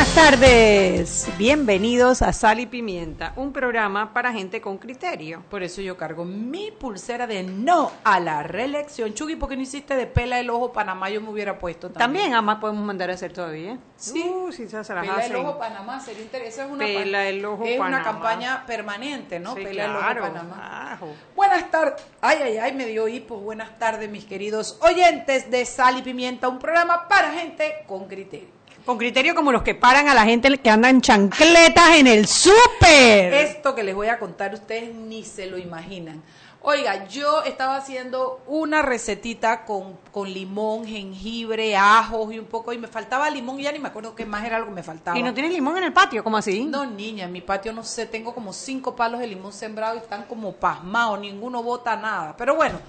Buenas tardes, bienvenidos a Sal y Pimienta, un programa para gente con criterio. Por eso yo cargo mi pulsera de no a la reelección. Chugui, ¿por qué no hiciste de pela el ojo Panamá? Yo me hubiera puesto también. También, además podemos mandar a hacer todavía. Sí, Uh, sí, se se las Pela el ojo Panamá, sería interesante. Es una, Pela el ojo es una campaña permanente, ¿no? Sí, Pela el ojo Panamá. Ajo. Buenas tardes. Ay, ay, ay, me dio hipo. Buenas tardes, mis queridos oyentes de Sal y Pimienta, un programa para gente con criterio. Con criterio como los que paran a la gente que anda en chancletas en el súper. Esto que les voy a contar, ustedes ni se lo imaginan. Oiga, yo estaba haciendo una recetita con, con limón, jengibre, ajos y un poco, y me faltaba limón, y ya ni me acuerdo qué más era algo que me faltaba. ¿Y no tienes limón en el patio? ¿Cómo así? No, niña, en mi patio no sé, tengo como cinco palos de limón sembrado y están como pasmados, ninguno bota nada. Pero bueno,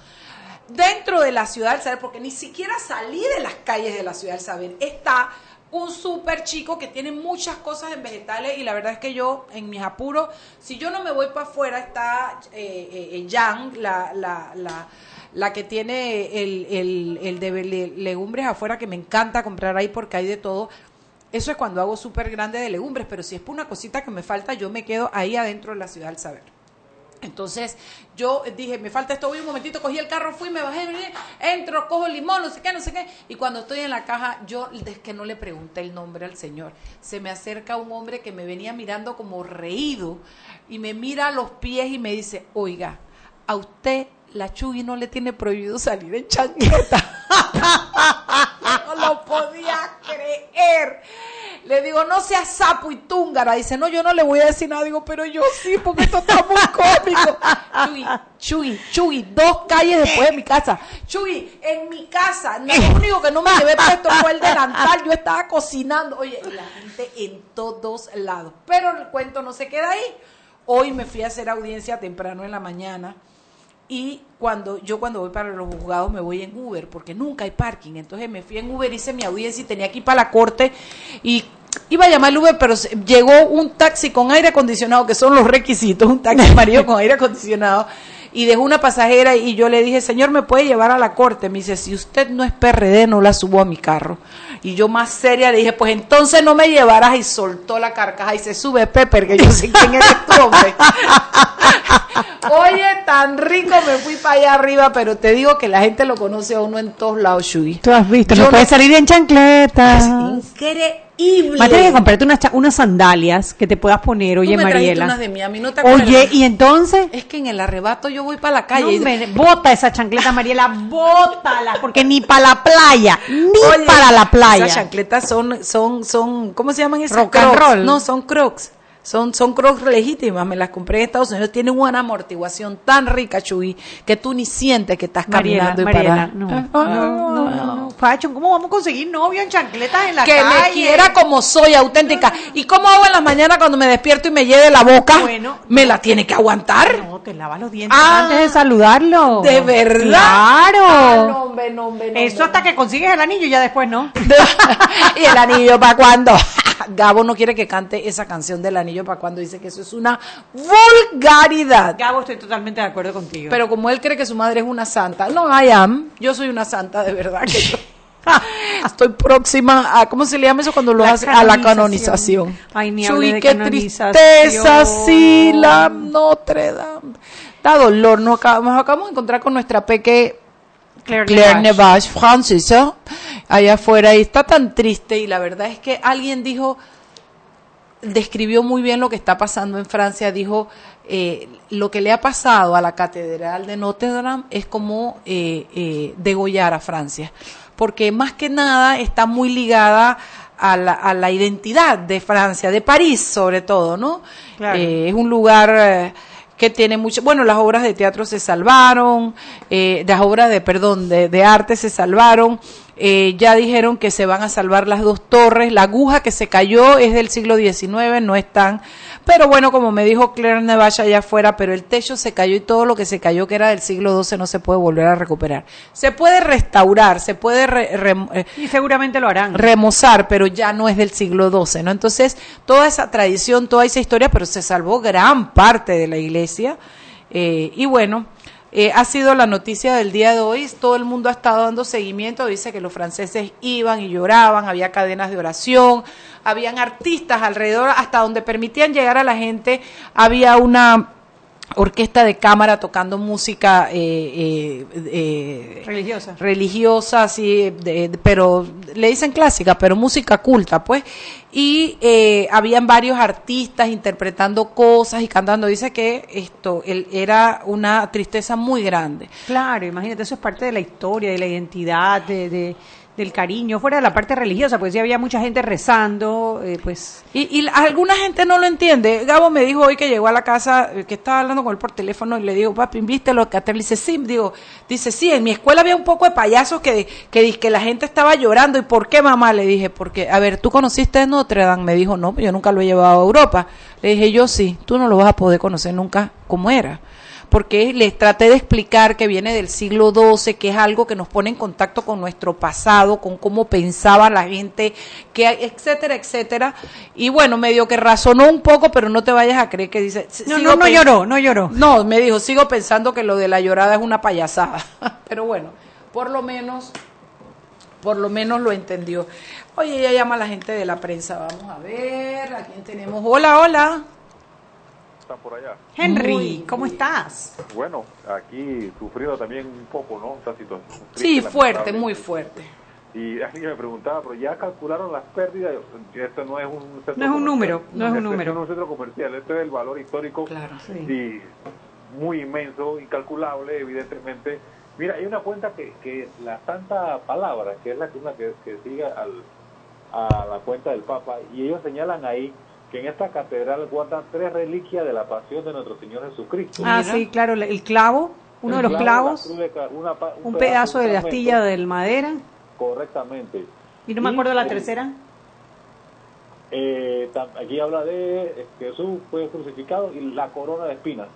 dentro de la ciudad del saber, porque ni siquiera salí de las calles de la ciudad del saber, está un súper chico que tiene muchas cosas en vegetales y la verdad es que yo, en mis apuros, si yo no me voy para afuera, está eh, eh, eh, Jan, la, la, la, la que tiene el, el, el de le- legumbres afuera, que me encanta comprar ahí porque hay de todo. Eso es cuando hago súper grande de legumbres, pero si es por una cosita que me falta, yo me quedo ahí adentro de la ciudad del saber. Entonces yo dije, me falta esto, voy un momentito, cogí el carro, fui, me bajé, entro, cojo limón, no sé qué, no sé qué. Y cuando estoy en la caja, yo es que no le pregunté el nombre al señor. Se me acerca un hombre que me venía mirando como reído y me mira a los pies y me dice, oiga, a usted la Chugui no le tiene prohibido salir en chanqueta. no lo podía creer. Le digo, no seas sapo y túngara. Dice, no, yo no le voy a decir nada. Digo, pero yo sí, porque esto está muy cómico. Chugui, Chugui, Chugui, dos calles después de mi casa. Chugui, en mi casa. Lo único que no me llevé puesto fue el delantal. Yo estaba cocinando. Oye, y la gente en todos lados. Pero el cuento no se queda ahí. Hoy me fui a hacer audiencia temprano en la mañana. Y cuando yo cuando voy para los juzgados me voy en Uber porque nunca hay parking. Entonces me fui en Uber, hice mi audiencia y tenía que ir para la corte y iba a llamar el Uber, pero llegó un taxi con aire acondicionado, que son los requisitos, un taxi amarillo con aire acondicionado. Y dejó una pasajera y yo le dije, señor, ¿me puede llevar a la corte? Me dice, si usted no es PRD, no la subo a mi carro. Y yo más seria le dije, pues entonces no me llevarás. Y soltó la carcaja y se sube Pepper, que yo sé quién eres tú, hombre. Oye, tan rico me fui para allá arriba, pero te digo que la gente lo conoce a uno en todos lados, Shugi. Tú has visto, Yo no puedes no- salir en chancletas. Increíble. A tener que comprarte unas, unas sandalias que te puedas poner, Tú oye me Mariela. unas de Miami, ¿no te acuerdas? Oye, y entonces, Es que en el arrebato yo voy para la calle. no, me- bota esa chancleta Mariela, bótala, porque ni para la playa, ni Oye, para la playa. Esas chancletas son, son, son, ¿cómo se llaman esas? Rock and Crocs. roll. No, son crocs. Son, son crocs legítimas, me las compré en Estados Unidos. Tienen una amortiguación tan rica, Chuy, que tú ni sientes que estás Mariela, caminando y Mariela, parada. no, Ah, no, no, no, no. Facho, ¿cómo vamos a conseguir novio en chancletas en la que calle? me quiera como soy, auténtica. ¿Y cómo hago en las mañanas cuando me despierto y me lleve la boca? Bueno, ¿Me la tiene que aguantar? No, te lavas los dientes Ah, antes de saludarlo. ¿De verdad? Claro. Ah, no, hombre, no, hombre, no, Eso hasta que consigues el anillo, ya después no. y el anillo para cuando. Gabo no quiere que cante esa canción del anillo para cuando dice que eso es una vulgaridad. Gabo, estoy totalmente de acuerdo contigo. Pero como él cree que su madre es una santa, no, I am. Yo soy una santa de verdad. Que yo estoy próxima a, ¿cómo se le llama eso cuando lo hace? A la canonización. Ay, ni Chuy, de qué canonización. tristeza, sí, la Notre Dame. Da dolor, nos acabamos, nos acabamos de encontrar con nuestra peque Claire, Claire Nevache. Nevache, francesa, allá afuera, y está tan triste, y la verdad es que alguien dijo, describió muy bien lo que está pasando en Francia, dijo, eh, lo que le ha pasado a la Catedral de Notre Dame es como eh, eh, degollar a Francia, porque más que nada está muy ligada a la, a la identidad de Francia, de París sobre todo, ¿no? Claro. Eh, es un lugar... que tiene mucho, bueno, las obras de teatro se salvaron, eh, las obras de, perdón, de, de arte se salvaron, eh, ya dijeron que se van a salvar las dos torres, la aguja que se cayó es del siglo XIX, no están, pero bueno, como me dijo Claire Nevacha allá afuera, pero el techo se cayó y todo lo que se cayó que era del siglo XII no se puede volver a recuperar. Se puede restaurar, se puede re- eh, Y seguramente lo harán. remozar, pero ya no es del siglo XII, ¿no? Entonces, toda esa tradición, toda esa historia, pero se salvó gran parte de la iglesia. eh, y bueno, eh, ha sido la noticia del día de hoy. Todo el mundo ha estado dando seguimiento. Dice que los franceses iban y lloraban, había cadenas de oración, habían artistas alrededor, hasta donde permitían llegar a la gente. Había una orquesta de cámara tocando música eh, eh, religiosa, religiosa, sí, pero le dicen clásica, pero música culta, pues. Y eh, habían varios artistas interpretando cosas y cantando. Dice que esto él, era una tristeza muy grande. Claro, imagínate, eso es parte de la historia, de la identidad, de del cariño, fuera de la parte religiosa, pues ya había mucha gente rezando, eh, pues... Y, alguna gente no lo entiende. Gabo me dijo hoy que llegó a la casa, eh, que estaba hablando con él por teléfono, y le digo, papi, ¿viste lo que Le dice, sí, digo, dice, sí, en mi escuela había un poco de payasos que, que, que la gente estaba llorando. ¿Y por qué, mamá? Le dije, porque, a ver, ¿tú conociste Notre Dame? Me dijo, no, yo nunca lo he llevado a Europa. Le dije, yo sí, tú no lo vas a poder conocer nunca como era porque les traté de explicar que viene del siglo XII, que es algo que nos pone en contacto con nuestro pasado, con cómo pensaba la gente, que etcétera, etcétera. Y bueno, medio que razonó un poco, pero no te vayas a creer que dice... No, no, no lloró, no lloró. No, me dijo, sigo pensando que lo de la llorada es una payasada. pero bueno, por lo menos por lo menos lo entendió. Oye, ella llama a la gente de la prensa. Vamos a ver, ¿a quién tenemos? Hola, hola por allá? Henry, ¿cómo estás? Bueno, aquí sufriendo también un poco, ¿no? Esta situación. Sí, fuerte, muy fuerte. Y alguien me preguntaba, pero ya calcularon las pérdidas. Esto no es un no es un número, no es un número. No es un centro comercial, esto es el valor histórico claro, y muy inmenso, incalculable, evidentemente. Mira, hay una cuenta que, que la Santa Palabra, que es la, una que, que sigue al, a la cuenta del Papa, y ellos señalan ahí que en esta catedral guardan tres reliquias de la pasión de nuestro Señor Jesucristo. Ah, sí, claro, el clavo, uno de los clavos, un, pedazo, de la astilla de madera. Correctamente. ¿Y no me acuerdo la tercera? Eh, aquí habla de Jesús fue crucificado y la corona de espinas.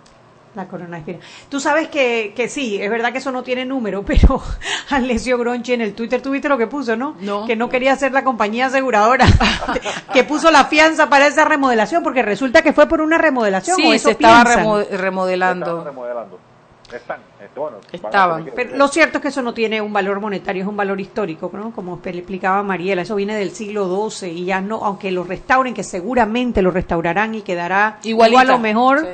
La corona espina. Tú sabes que, que sí, es verdad que eso no tiene número, pero Alessio Gronchi en el Twitter, tuviste lo que puso, ¿no? No. Que no quería ser la compañía aseguradora, que puso la fianza para esa remodelación, porque resulta que fue por una remodelación. Sí, se estaba remodelando. remodelando. Están, este, bueno, Estaban. Pero lo cierto es que eso no tiene un valor monetario, es un valor histórico, ¿no? Como explicaba Mariela, eso viene del siglo XII y ya no, aunque lo restauren, que seguramente lo restaurarán y quedará igual o mejor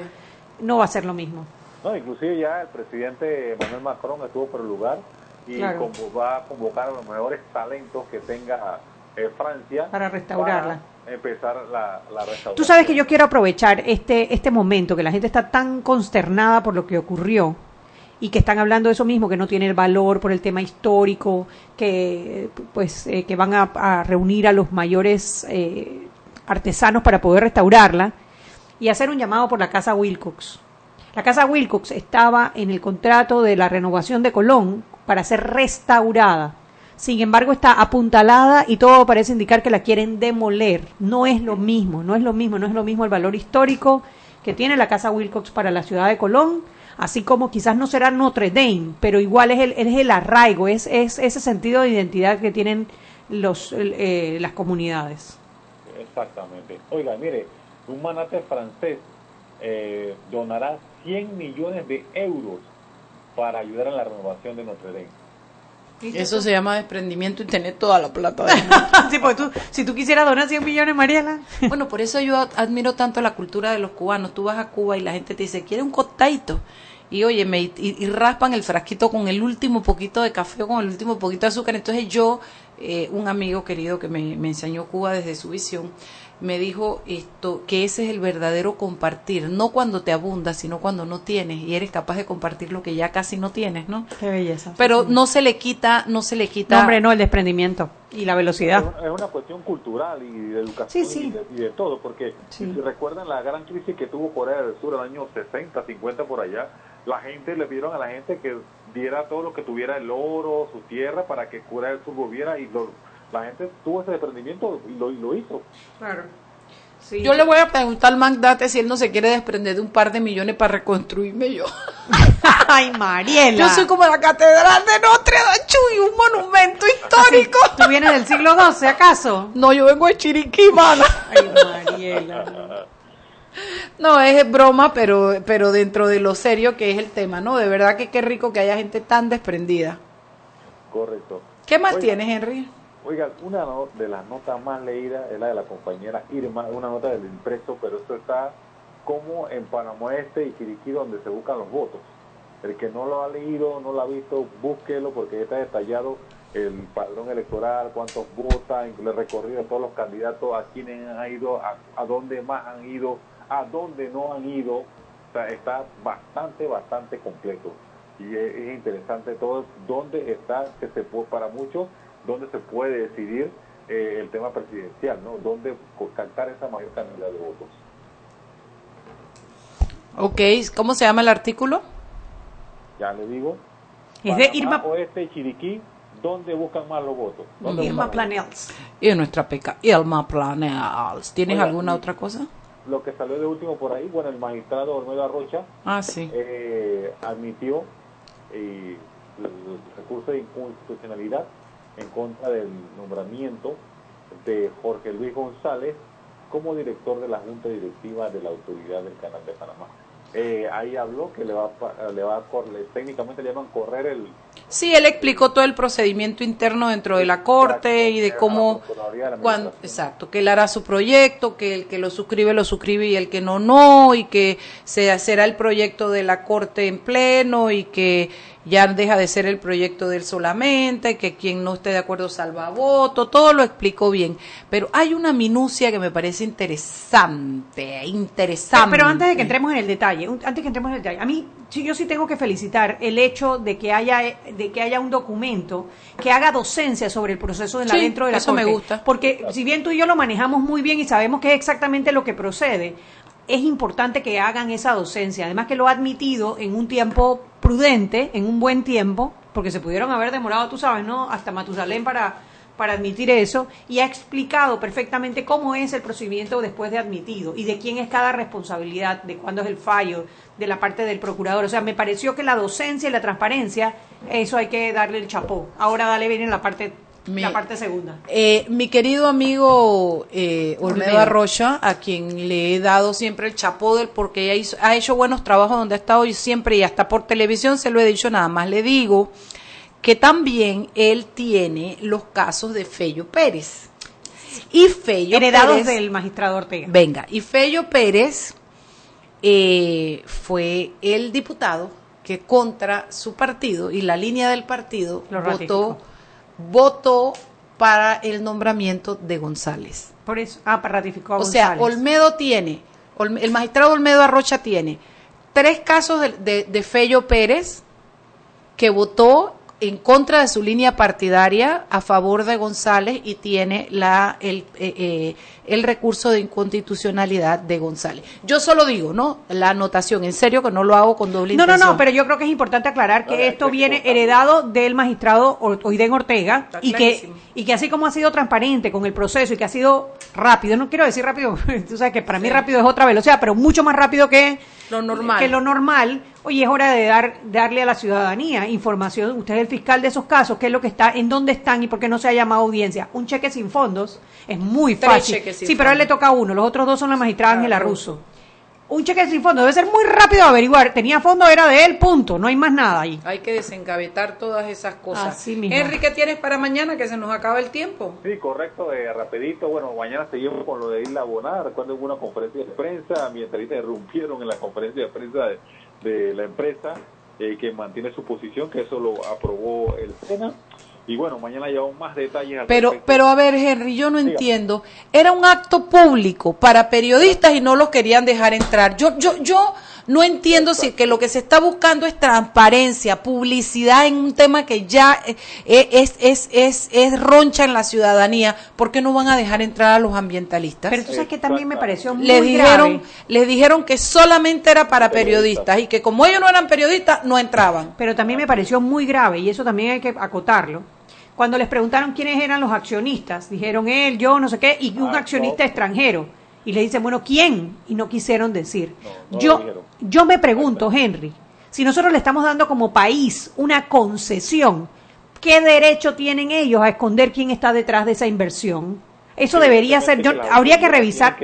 no va a ser lo mismo. No, inclusive ya el presidente Manuel Macron estuvo por el lugar y va a convocar a los mejores talentos que tenga eh, Francia para restaurarla. empezar la, la, restauración. Tú sabes que yo quiero aprovechar este, este momento que la gente está tan consternada por lo que ocurrió y que están hablando de eso mismo, que no tiene el valor por el tema histórico, que pues eh, que van a, reunir a los mayores eh, artesanos para poder restaurarla y hacer un llamado por la Casa Wilcox. La Casa Wilcox estaba en el contrato de la renovación de Colón para ser restaurada. Sin embargo, está apuntalada y todo parece indicar que la quieren demoler. No es lo mismo, no es lo mismo, no es lo mismo el valor histórico que tiene la Casa Wilcox para la ciudad de Colón, así como quizás no será Notre Dame, pero igual es el, es el arraigo, es, es ese sentido de identidad que tienen los, eh, las comunidades. Exactamente. Oiga, mire, un manate francés eh, donará 100 millones de euros para ayudar en la renovación de Notre Dame. Eso se llama desprendimiento y tener toda la plata. sí, tú, si tú quisieras donar 100 millones, Mariela. bueno, por eso yo admiro tanto la cultura de los cubanos. Tú vas a Cuba y la gente te dice, quiere un costadito. Y oye, me, y, raspan el frasquito con el último poquito de café o con el último poquito de azúcar. Entonces yo, eh, un amigo querido que me, me enseñó Cuba desde su visión, me dijo esto que ese es el verdadero compartir, no cuando te abunda, sino cuando no tienes y eres capaz de compartir lo que ya casi no tienes, ¿no? Qué belleza. Pero no se le quita, no se le quita. No, hombre, no el desprendimiento y la velocidad. Es una, cuestión cultural y de educación Y, de, todo, porque si recuerdan la gran crisis que tuvo Corea del Sur en el año 60, 50 por allá, la gente le pidieron a la gente que diera todo lo que tuviera el oro, su tierra para que Corea del Sur volviera y lo la gente tuvo ese desprendimiento y lo, lo hizo. Claro. Yo le voy a preguntar al Magdate si él no se quiere desprender de un par de millones para reconstruirme yo. Ay, Mariela. Yo soy como la Catedral de Notre Dame, y un monumento histórico. ¿Tú vienes del siglo XII, acaso? No, yo vengo de Chiriquí, mano. Ay, Mariela. No, es broma, pero, pero dentro de lo serio que es el tema, ¿no? De verdad que qué rico que haya gente tan desprendida. Correcto. ¿Qué más tienes, Henry? Oiga, una de las notas más leídas es la de la compañera Irma, una nota del impreso, pero esto está como en Panamá Este y Chiriquí, donde se buscan los votos. El que no lo ha leído, no lo ha visto, búsquelo porque está detallado el padrón electoral, cuántos votan, el recorrido de todos los candidatos, a quiénes han ido, a, dónde más han ido, a dónde no han ido. Está bastante, bastante completo. Y es, interesante todo, dónde está, que se para muchos, dónde se puede decidir eh, el tema presidencial, ¿no? Dónde captar esa mayor cantidad de votos. Ok, ¿cómo se llama el artículo? Ya le digo. Es de Irma Oeste Chiriquí, ¿dónde buscan más los votos? Irma Planels. Y nuestra peca, Irma Planels. ¿Tienes alguna otra cosa? Lo que salió de último por ahí, bueno, el magistrado Olmedo Arrocha ah, sí. eh, admitió eh, el recurso de inconstitucionalidad en contra del nombramiento de Jorge Luis González como director de la Junta Directiva de la Autoridad del Canal de Panamá. Eh, ahí habló que le va, le va a correr, técnicamente le llaman correr el... Sí, él explicó todo el procedimiento interno dentro de la Corte y de cómo... cuando, exacto, que él hará su proyecto, que el que lo suscribe lo suscribe y el que no, no, y que se será el proyecto de la Corte en pleno y que ya deja de ser el proyecto de él solamente, que quien no esté de acuerdo salva voto, todo lo explicó bien. Pero hay una minucia que me parece interesante, interesante. Pero, antes de que entremos en el detalle, antes que entremos en el detalle, a mí yo sí tengo que felicitar el hecho de que haya de que haya un documento que haga docencia sobre el proceso de la dentro de la eso me gusta. Porque si bien tú y yo lo manejamos muy bien y sabemos qué es exactamente lo que procede, es importante que hagan esa docencia. Además que lo ha admitido en un tiempo prudente, en un buen tiempo, porque se pudieron haber demorado, tú sabes, ¿no? Hasta Matusalén para, para admitir eso, y ha explicado perfectamente cómo es el procedimiento después de admitido y de quién es cada responsabilidad, de cuándo es el fallo, de la parte del procurador. O sea, me pareció que la docencia y la transparencia, eso hay que darle el chapó. Ahora dale bien en la parte la parte segunda. Eh, mi querido amigo eh, Olmedo Arrocha, a quien le he dado siempre el chapó del porque ha, hecho buenos trabajos donde ha estado y siempre y hasta por televisión se lo he dicho nada más. Le digo que también él tiene los casos de Fello Pérez. Y Fello Heredados del magistrado Ortega. Venga, y Fello Pérez eh, fue el diputado que contra su partido y la línea del partido votó votó para el nombramiento de González. Por eso, ah, para ratificó a O sea, Olmedo tiene, el magistrado Olmedo Arrocha tiene tres casos de, de Fello Pérez que votó en contra de su línea partidaria a favor de González y tiene la el, eh, eh, el recurso de inconstitucionalidad de González. Yo solo digo, ¿no? La anotación, en serio que no lo hago con doble no, intención. No, no, pero yo creo que es importante aclarar que esto viene heredado del magistrado Oiden Ortega y que, y que así como ha sido transparente con el proceso y que ha sido rápido, no quiero decir rápido, tú sabes que para mí rápido es otra velocidad, pero mucho más rápido que lo normal. Que lo normal. Oye, es hora de dar darle a la ciudadanía información. Usted es el fiscal de esos casos, qué es lo que está, en dónde están y por qué no se ha llamado audiencia. Un cheque sin fondos es muy fácil. Sí, pero a él le toca uno. Los otros dos son la magistrada Ángela Russo un cheque sin fondo. Debe ser muy rápido averiguar. Tenía fondo, era de él, punto. No hay más nada ahí. Hay que desengavetar todas esas cosas. Así Henry, ¿qué tienes para mañana? Que se nos acaba el tiempo. Sí, correcto. Eh, rapidito. Bueno, mañana seguimos con lo de Isla Bonar. Recuerden una conferencia de prensa. Mientras interrumpieron en la conferencia de prensa de, la empresa eh, que mantiene su posición, que eso lo aprobó el SENA. Y bueno, mañana llevamos más detalles. pero, pero a ver, Henry, yo no entiendo. Era un acto público para periodistas y no los querían dejar entrar. Yo, yo, yo no entiendo si que lo que se está buscando es transparencia, publicidad en un tema que ya eh, eh, es, es, es, es roncha en la ciudadanía. ¿Por qué no van a dejar entrar a los ambientalistas? Pero tú sabes que también me pareció muy les dijeron, Les dijeron que solamente era para periodistas y que como ellos no eran periodistas, no entraban. Pero también me pareció muy grave y eso también hay que acotarlo cuando les preguntaron quiénes eran los accionistas, dijeron él, yo, no sé qué, y un ah, accionista extranjero. Y le dicen, bueno, ¿quién? Y no quisieron decir. yo, yo me pregunto, Henry, si nosotros le estamos dando como país una concesión, ¿qué derecho tienen ellos a esconder quién está detrás de esa inversión? Eso debería ser, yo, habría que revisar.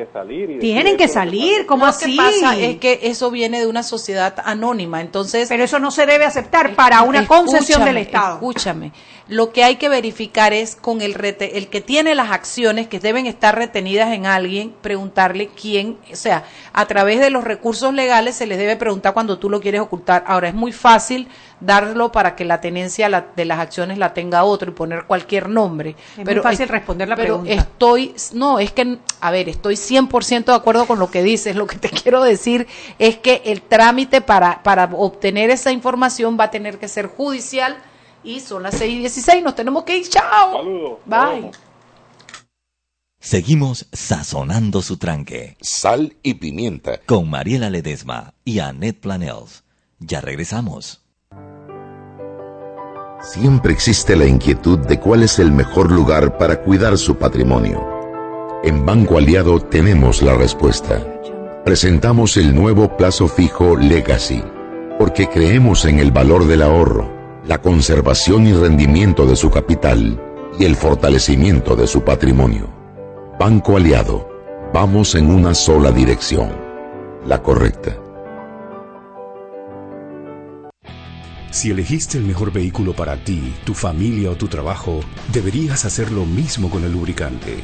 Tienen que salir, ¿cómo así? Que pasa es que eso viene de una sociedad anónima, entonces... Pero eso no se debe aceptar para una concesión del Estado. Escúchame, lo que hay que verificar es con el, rete, el que tiene las acciones que deben estar retenidas en alguien, preguntarle quién, o sea, a través de los recursos legales se les debe preguntar cuando tú lo quieres ocultar. Ahora, es muy fácil darlo para que la tenencia de las acciones la tenga otro y poner cualquier nombre. Es pero muy fácil responder la pero estoy, no, es que, a ver, estoy 100% de acuerdo con lo que dices. Lo que te quiero decir es que el trámite para, para obtener esa información va a tener que ser judicial y son las 6 y 16, nos tenemos que ir, chao. Saludos. Bye. Seguimos sazonando su tranque. Sal y pimienta. Con Mariela Ledesma y Annette Planels. Ya regresamos. Siempre existe la inquietud de cuál es el mejor lugar para cuidar su patrimonio. En Banco Aliado tenemos la respuesta. Presentamos el nuevo plazo fijo Legacy, porque creemos en el valor del ahorro, la conservación y rendimiento de su capital y el fortalecimiento de su patrimonio. Banco Aliado, vamos en una sola dirección, la correcta. Si elegiste el mejor vehículo para ti, tu familia o tu trabajo, deberías hacer lo mismo con el lubricante.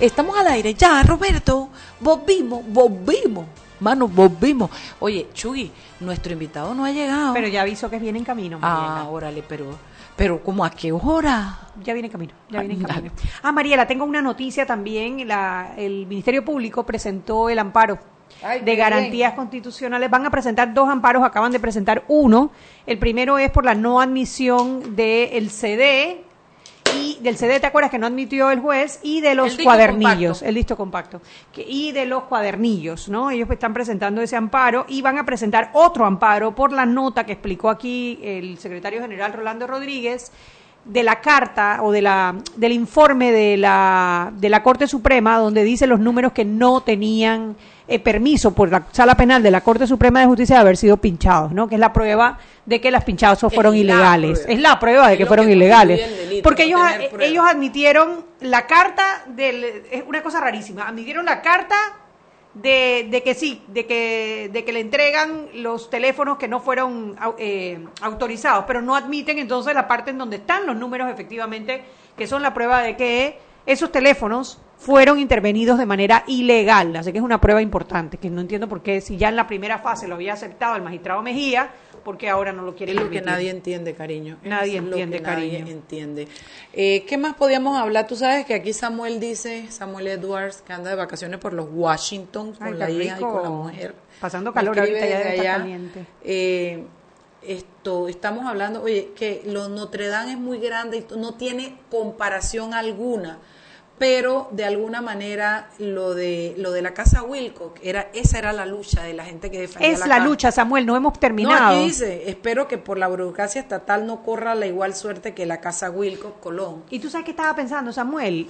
Estamos al aire. Ya, Roberto, volvimos, volvimos. Mano, volvimos. Oye, Chugui, nuestro invitado no ha llegado. Pero ya aviso que viene en camino. Mariela. Ah, órale, pero, pero ¿cómo a qué hora? Ya viene en camino, ya viene en camino. Ah, Mariela, tengo una noticia también. La, el Ministerio Público presentó el amparo de garantías constitucionales. Van a presentar dos amparos, acaban de presentar uno. El primero es por la no admisión del CD y del CD, ¿te acuerdas que no admitió el juez? Y de los cuadernillos, el listo compacto, y de los cuadernillos, ¿no? Ellos están presentando ese amparo y van a presentar otro amparo por la nota que explicó aquí el secretario general Rolando Rodríguez de la carta o de la, del informe de la, de la Corte Suprema donde dice los números que no tenían eh, permiso por la sala penal de la Corte Suprema de Justicia de haber sido pinchados, ¿no? Que es la prueba de que las pinchados fueron ilegales. Es la prueba de que fueron ilegales. Porque ellos, ellos admitieron la carta del... Es una cosa rarísima. Admitieron la carta de, que sí, de que, de que le entregan los teléfonos que no fueron eh, autorizados, pero no admiten entonces la parte en donde están los números efectivamente, que son la prueba de que esos teléfonos fueron intervenidos de manera ilegal. Así que es una prueba importante, que no entiendo por qué, si ya en la primera fase lo había aceptado el magistrado Mejía, porque ahora no lo quiere Es lo que nadie entiende, cariño. Nadie entiende, cariño. Nadie entiende. Eh, ¿Qué más podíamos hablar? Tú sabes que aquí Samuel dice, Samuel Edwards, que anda de vacaciones por los Washington con la hija y con la mujer. Pasando calor ahorita ya de allá. caliente. Eh, esto, estamos hablando, oye, que lo Notre Dame es muy grande y no tiene comparación alguna pero de alguna manera lo de lo de la casa Wilcock era esa era la lucha de la gente que defendía es la, lucha Samuel no hemos terminado no aquí dice espero que por la burocracia estatal no corra la igual suerte que la casa Wilcock Colón. Y tú sabes qué estaba pensando Samuel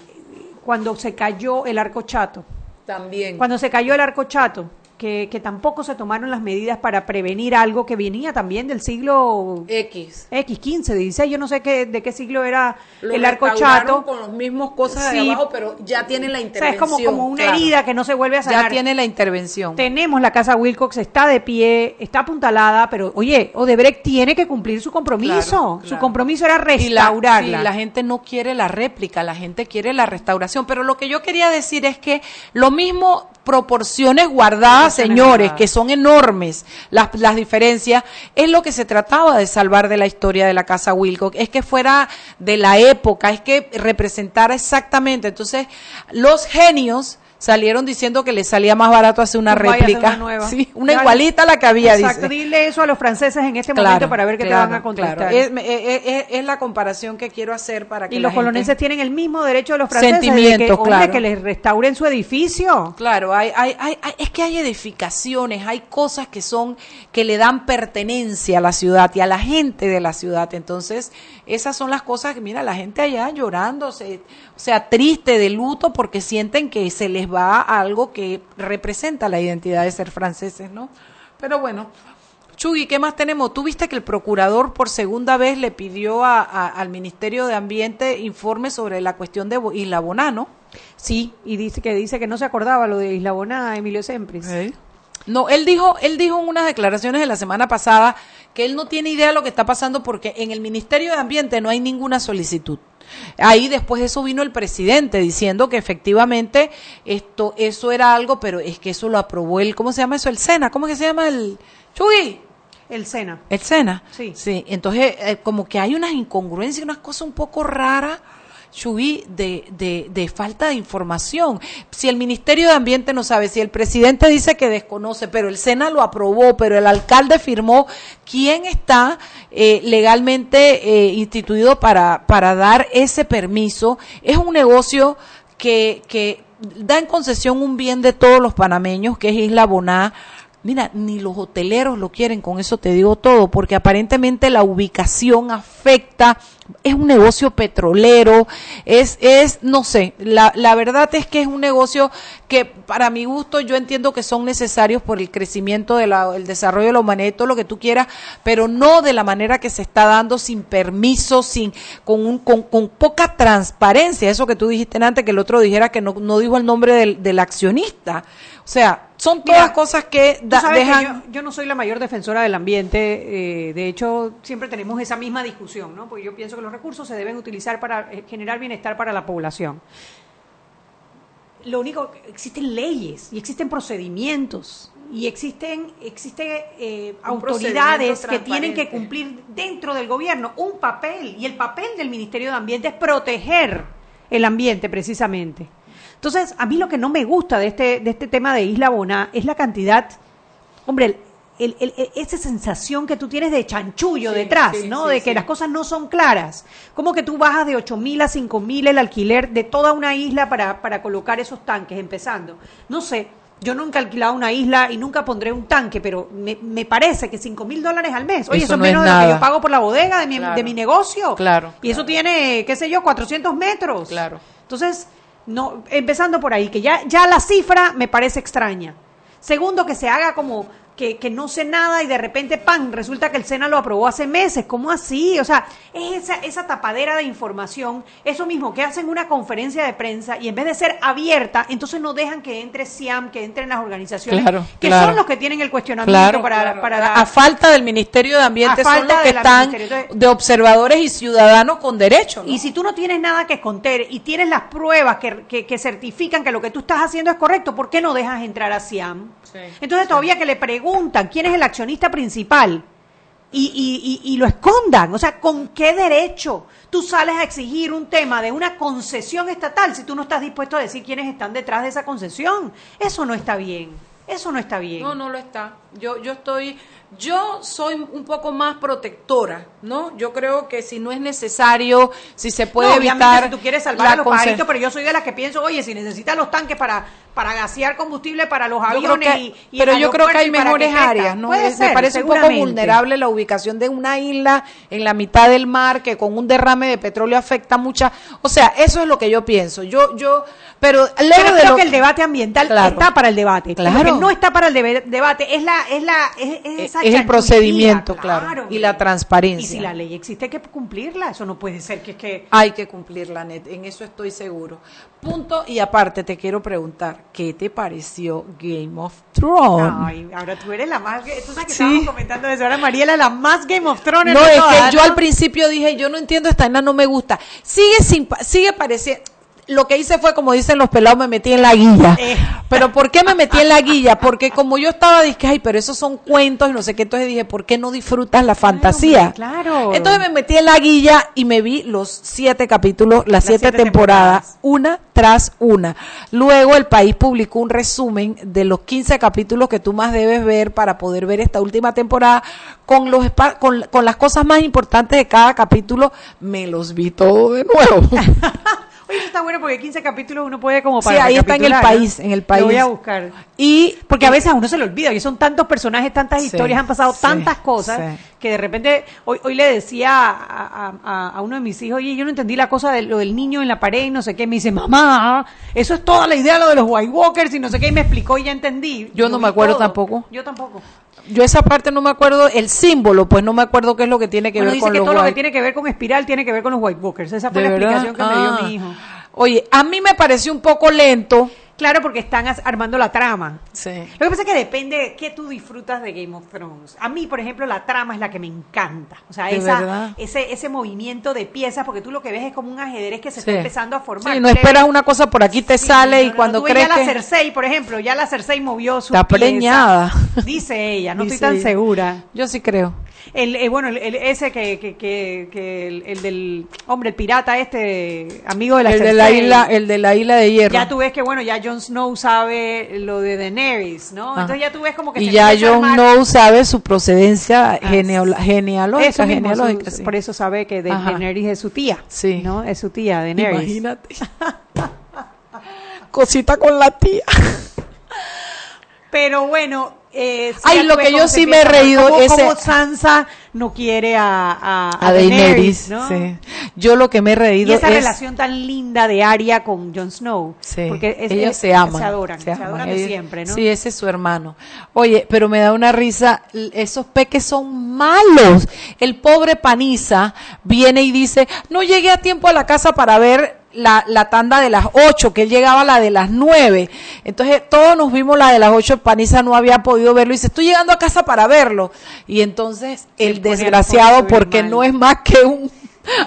cuando se cayó el arco chato. También. Cuando se cayó el arco chato que, que, tampoco se tomaron las medidas para prevenir algo que venía también del siglo X. X, 15, 16, yo no sé qué, de qué siglo era el arco chato. con los mismos cosas de abajo, pero ya tiene la intervención. O sea, es como, como una herida que no se vuelve a sanar. Ya tiene la intervención. Tenemos la casa Wilcox, está de pie, está apuntalada, pero oye, Odebrecht tiene que cumplir su compromiso. Su compromiso era restaurarla. Y la, la gente no quiere la réplica, la gente quiere la restauración. Pero lo que yo quería decir es que lo mismo proporciones guardadas, señores, que son enormes. Las, las diferencias, es lo que se trataba de salvar de la historia de la casa Wilcox, es que fuera de la época, es que representara exactamente. Entonces, los genios salieron diciendo que les salía más barato hacer una réplica. Una, sí, una igualita a la que había. Exacto, dile eso a los franceses en este momento para ver qué te van a contestar. Es, la comparación que quiero hacer para que Y los colonenses tienen el mismo derecho de los franceses de que, que les restauren su edificio. Claro, hay, hay, hay, es que hay edificaciones, hay cosas que son, que le dan pertenencia a la ciudad y a la gente de la ciudad. Entonces, esas son las cosas que, mira, la gente allá llorando, o sea, triste, de luto, porque sienten que se les va a algo que representa la identidad de ser franceses, ¿no? Pero bueno, Chugui, ¿qué más tenemos? Tú viste que el procurador por segunda vez le pidió al Ministerio de Ambiente informe sobre la cuestión de Isla Boná, ¿no? Sí, y dice que dice que no se acordaba lo de Isla Boná, Emilio Sempris. No, él dijo, él dijo en unas declaraciones de la semana pasada que él no tiene idea de lo que está pasando porque en el Ministerio de Ambiente no hay ninguna solicitud. Ahí después de eso vino el presidente diciendo que efectivamente esto, eso era algo, pero es que eso lo aprobó el, ¿cómo se llama eso? El SENA, ¿cómo que se llama el Chuy? El SENA. El SENA. Sí. Sí, entonces eh, como que hay unas incongruencias, unas cosas un poco raras Chubí, de, de, de, falta de información. Si el Ministerio de Ambiente no sabe, si el presidente dice que desconoce, pero el SENA lo aprobó, pero el alcalde firmó, ¿quién está eh, legalmente eh, instituido para, para dar ese permiso? Es un negocio que, que da en concesión un bien de todos los panameños, que es Isla Boná Mira, ni los hoteleros lo quieren, con eso te digo todo, porque aparentemente la ubicación afecta, es un negocio petrolero, es, es, no sé, la, la verdad es que es un negocio que para mi gusto yo entiendo que son necesarios por el crecimiento del el desarrollo de la humanidad y todo lo que tú quieras, pero no de la manera que se está dando, sin permiso, sin, con, un, con, con poca transparencia, eso que tú dijiste antes, que el otro dijera que no, no dijo el nombre del, del accionista. O sea, son todas cosas que dejan... yo, no soy la mayor defensora del ambiente, eh, de hecho siempre tenemos esa misma discusión, ¿no? Porque yo pienso que los recursos se deben utilizar para eh, generar bienestar para la población. Lo único, existen leyes y existen procedimientos y existen, existen eh, autoridades que tienen que cumplir dentro del gobierno un papel y el papel del Ministerio de Ambiente es proteger el ambiente precisamente. Entonces, a mí lo que no me gusta de este, de este tema de Isla Bona es la cantidad, hombre, el, el, esa sensación que tú tienes de chanchullo detrás, ¿no? de que las cosas no son claras. ¿Cómo que tú bajas de 8 mil a 5 mil el alquiler de toda una isla para, para colocar esos tanques empezando? No sé, yo nunca he alquilado una isla y nunca pondré un tanque, pero me, me parece que 5 mil dólares al mes. Oye, eso, es menos de lo que yo pago por la bodega de mi, de mi negocio. Claro. Y eso tiene, qué sé yo, 400 metros. Claro. Entonces, no, empezando por ahí, que ya, ya la cifra me parece extraña. Segundo, que se haga como que, que, no sé nada y de repente, ¡pam!, resulta que el SENA lo aprobó hace meses. ¿Cómo así? O sea, es esa, esa tapadera de información, eso mismo, que hacen una conferencia de prensa y en vez de ser abierta, entonces no dejan que entre SIAM, que entren las organizaciones, que son los que tienen el cuestionamiento para, para A falta del Ministerio de Ambiente son los que están de observadores y ciudadanos con derecho. Y si tú no tienes nada que esconder y tienes las pruebas que, que, que, certifican que lo que tú estás haciendo es correcto, ¿por qué no dejas entrar a SIAM? Entonces todavía que le preguntan quién es el accionista principal y, y, lo escondan. O sea, ¿con qué derecho tú sales a exigir un tema de una concesión estatal si tú no estás dispuesto a decir quiénes están detrás de esa concesión? Eso no está bien. Eso no está bien. No, no lo está. Yo, yo estoy yo soy un poco más protectora, ¿no? Yo creo que si no es necesario, si se puede evitar. Si tú quieres salvar a los pajaritos, pero yo soy de las que pienso, oye, si necesitas los tanques para, para gasear combustible para los aviones y, Pero yo creo que hay mejores áreas, ¿no? me parece un poco vulnerable la ubicación de una isla en la mitad del mar que con un derrame de petróleo afecta mucha. O sea, eso es lo que yo pienso. Yo, yo, pero, creo que el debate ambiental está para el debate. Claro. Lo que no está para el debate es la, es la, es, es el procedimiento, claro, y la transparencia. Y si la ley existe, hay que cumplirla. Eso no puede ser que es que... Hay que cumplirla, Net. En eso estoy seguro. Punto. Y aparte, te quiero preguntar, ¿qué te pareció Game of Thrones? Ay, ahora tú eres la más... Tú sabes que estábamos comentando eso. Ahora Mariela la más Game of Thrones. No, es que yo al principio dije, yo no entiendo esta no me gusta. Sigue sin... Sigue pareciendo lo que hice fue, como dicen los pelados, me metí en la guilla. Eh. Pero ¿por qué me metí en la guilla? Porque como yo estaba, dije, ay, pero esos son cuentos y no sé qué, entonces dije, ¿por qué no disfrutas la fantasía? Claro. Entonces me metí en la guilla y me vi los siete capítulos, las, siete, temporadas, una tras una. Luego el país publicó un resumen de los 15 capítulos que tú más debes ver para poder ver esta última temporada con los con, con las cosas más importantes de cada capítulo. Me los vi todo de nuevo. Oye, eso está bueno porque 15 capítulos uno puede como para Sí, ahí está en el país, en el país. Lo voy a buscar. Y porque a veces a uno se le olvida que son tantos personajes, tantas historias, han pasado tantas cosas que de repente hoy hoy le decía a, a, uno de mis hijos, "Oye, yo no entendí la cosa de lo del niño en la pared y no sé qué." Me dice, "Mamá, eso es toda la idea lo de los White Walkers y no sé qué." Y me explicó y ya entendí. Yo no me acuerdo tampoco. Yo tampoco yo esa parte no me acuerdo, el símbolo, pues no me acuerdo qué es lo que tiene que ver con que todo lo que tiene que ver con espiral tiene que ver con los white walkers. Esa fue la explicación que me dio mi ah. hijo. Oye, a mí me pareció un poco lento Claro, porque están armando la trama. Sí. Lo que pasa es que depende de qué tú disfrutas de Game of Thrones. A mí, por ejemplo, la trama es la que me encanta. O sea, esa, ese, ese movimiento de piezas, porque tú lo que ves es como un ajedrez que se está empezando a formar. Sí, no esperas una cosa por aquí, te sale y cuando crees ya la Cersei, por ejemplo, ya la Cersei movió su Está preñada. Dice ella, no estoy tan segura. Yo sí creo. El, eh, bueno, el, ese que, que, que, el, del hombre, el pirata este, amigo de la el de la isla El de la isla de hierro. Ya tú ves que, bueno, ya Jon Snow sabe lo de Daenerys, ¿no? Entonces ya tú ves como que... Y ya Jon Snow sabe su procedencia ah, genealógica. genealógica Por eso sabe que Daenerys es su tía. Sí. ¿No? Es su tía, Daenerys. Imagínate. Cosita con la tía. Pero bueno, eh, Ay, lo que yo sí me he reído es como Sansa no quiere a, a, a, Daenerys, ¿no? sí. Yo lo que me he reído y esa relación tan linda de Arya con Jon Snow, sí. porque ellos se aman, se adoran, se, adoran de siempre, ¿no? Sí, ese es su hermano. Oye, pero me da una risa, esos peques son malos. El pobre Paniza viene y dice, no llegué a tiempo a la casa para ver la, la, tanda de las 8, que él llegaba a la de las 9. Entonces todos nos vimos la de las 8, Paniza no había podido verlo y dice, estoy llegando a casa para verlo. Y entonces el desgraciado, porque no es más que un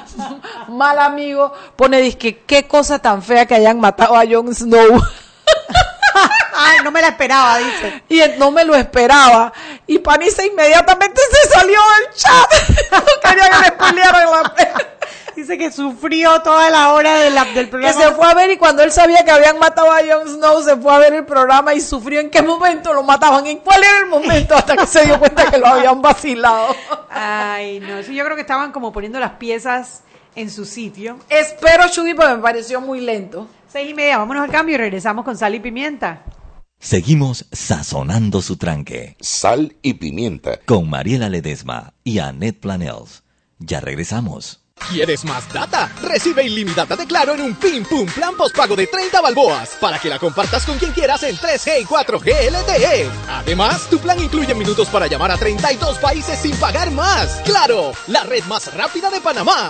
mal amigo, pone, dice, qué cosa tan fea que hayan matado a Jon Snow. Ay, no me la esperaba, dice. Y no me lo esperaba. Y Paniza inmediatamente se salió del chat. no quería que le spoilearan la Dice que sufrió toda la hora del programa. Que se fue a ver y cuando él sabía que habían matado a Jon Snow, se fue a ver el programa y sufrió en qué momento lo mataban, en cuál era el momento hasta que se dio cuenta que lo habían vacilado. Ay, no, sí, yo creo que estaban como poniendo las piezas en su sitio. Espero, Chugi, porque me pareció muy lento. Seis y media, vámonos al cambio y regresamos con sal y pimienta. Seguimos sazonando su tranque. Sal y pimienta. Con Mariela Ledesma y Annette Planels. Ya regresamos. ¿Quieres más data? Recibe ilimitada de Claro en un Pim Pum Plan Postpago de 30 balboas para que la compartas con quien quieras en 3G y 4G LTE. Además, tu plan incluye minutos para llamar a 32 países sin pagar más. ¡Claro! La red más rápida de Panamá.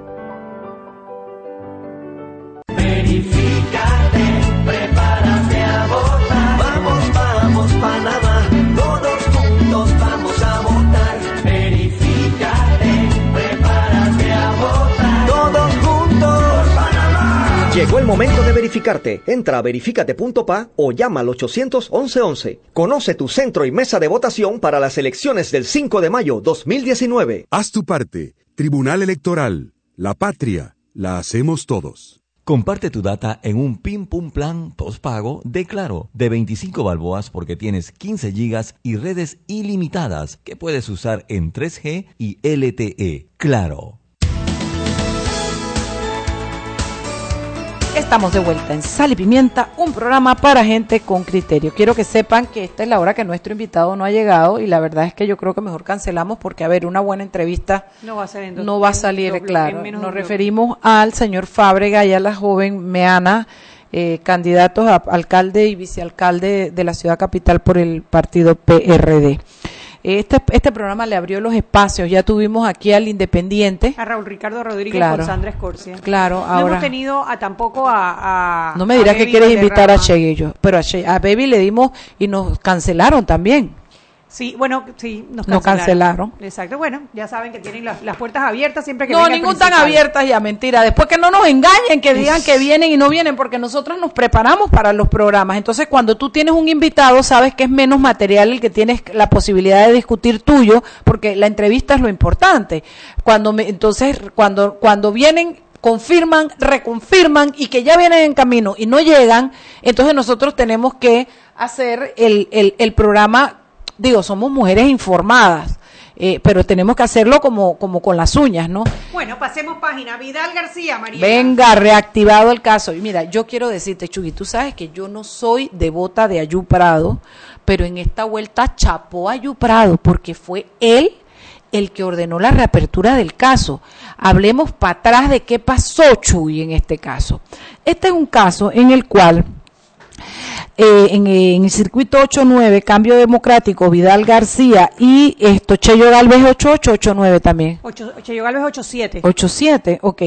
Llegó el momento de verificarte. Entra a verificate.pa o llama al 800 11 Conoce tu centro y mesa de votación para las elecciones del 5 de mayo 2019. Haz tu parte. Tribunal Electoral. La patria. La hacemos todos. Comparte tu data en un Pim Pum Plan postpago de Claro de 25 balboas porque tienes 15 gigas y redes ilimitadas que puedes usar en 3G y LTE. Claro. Estamos de vuelta en Sal y Pimienta, un programa para gente con criterio. Quiero que sepan que esta es la hora que nuestro invitado no ha llegado y la verdad es que yo creo que mejor cancelamos porque, a ver, una buena entrevista no va a, ser no va a salir, claro. Nos referimos al señor Fábrega y a la joven Meana, eh, candidatos a alcalde y vicealcalde de la ciudad capital por el partido PRD. Este, este programa le abrió los espacios. Ya tuvimos aquí al Independiente. A Raúl Ricardo Rodríguez con Sandra Escorcia. Claro, ahora. No hemos tenido a, tampoco a, No me dirás que quieres invitar a Che Pero a, a Baby le dimos y nos cancelaron también. Sí, bueno, sí, nos cancelaron. Exacto, bueno, ya saben que tienen las, puertas abiertas siempre que No, ningún tan abiertas ya, mentira. Después que no nos engañen, que digan que vienen y no vienen, porque nosotros nos preparamos para los programas. Entonces, cuando tú tienes un invitado, sabes que es menos material el que tienes la posibilidad de discutir tuyo, porque la entrevista es lo importante. Cuando me, entonces, cuando, cuando vienen confirman, reconfirman y que ya vienen en camino y no llegan, entonces nosotros tenemos que hacer el, el, el programa digo, somos mujeres informadas, eh, pero tenemos que hacerlo como, como con las uñas, ¿no? Bueno, pasemos página. Vidal García, María. Venga, reactivado el caso. Y mira, yo quiero decirte, Chugui, tú sabes que yo no soy devota de Ayú Prado, pero en esta vuelta chapó a Ayú Prado porque fue él el que ordenó la reapertura del caso. Hablemos para atrás de qué pasó, Chuy, en este caso. Este es un caso en el cual eh, en, el circuito 8-9, Cambio Democrático, Vidal García y esto, Cheyo Galvez 8889 también. 8, Cheyo Galvez 87. 87, ok.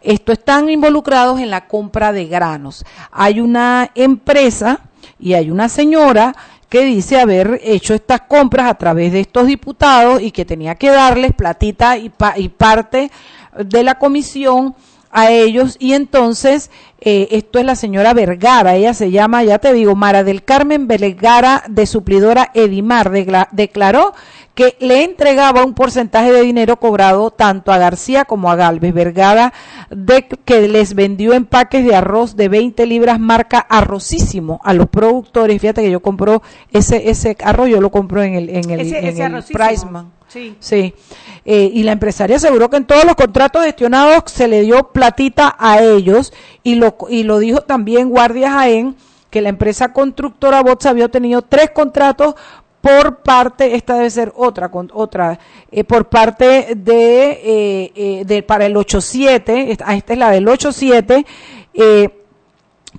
Esto están involucrados en la compra de granos. Hay una empresa y hay una señora que dice haber hecho estas compras a través de estos diputados y que tenía que darles platita y, y parte de la comisión a ellos y entonces eh, esto es la señora Vergara, ella se llama, ya te digo, Mara del Carmen Vergara de suplidora Edimar, declaró que le entregaba un porcentaje de dinero cobrado tanto a García como a Galvez. Vergara de, que les vendió empaques de arroz de 20 libras marca arrocísimo a los productores. Fíjate que yo compro ese ese arroz, yo lo compro en el en el, en el Priceman. Sí. sí. Eh, y la empresaria aseguró que en todos los contratos gestionados se le dio platita a ellos y lo, y lo dijo también Guardia Jaén que la empresa constructora Bots había tenido tres contratos por parte, esta debe ser otra, con, otra eh, por parte de, eh, eh, de, para el 87, esta, esta es la del 87, eh,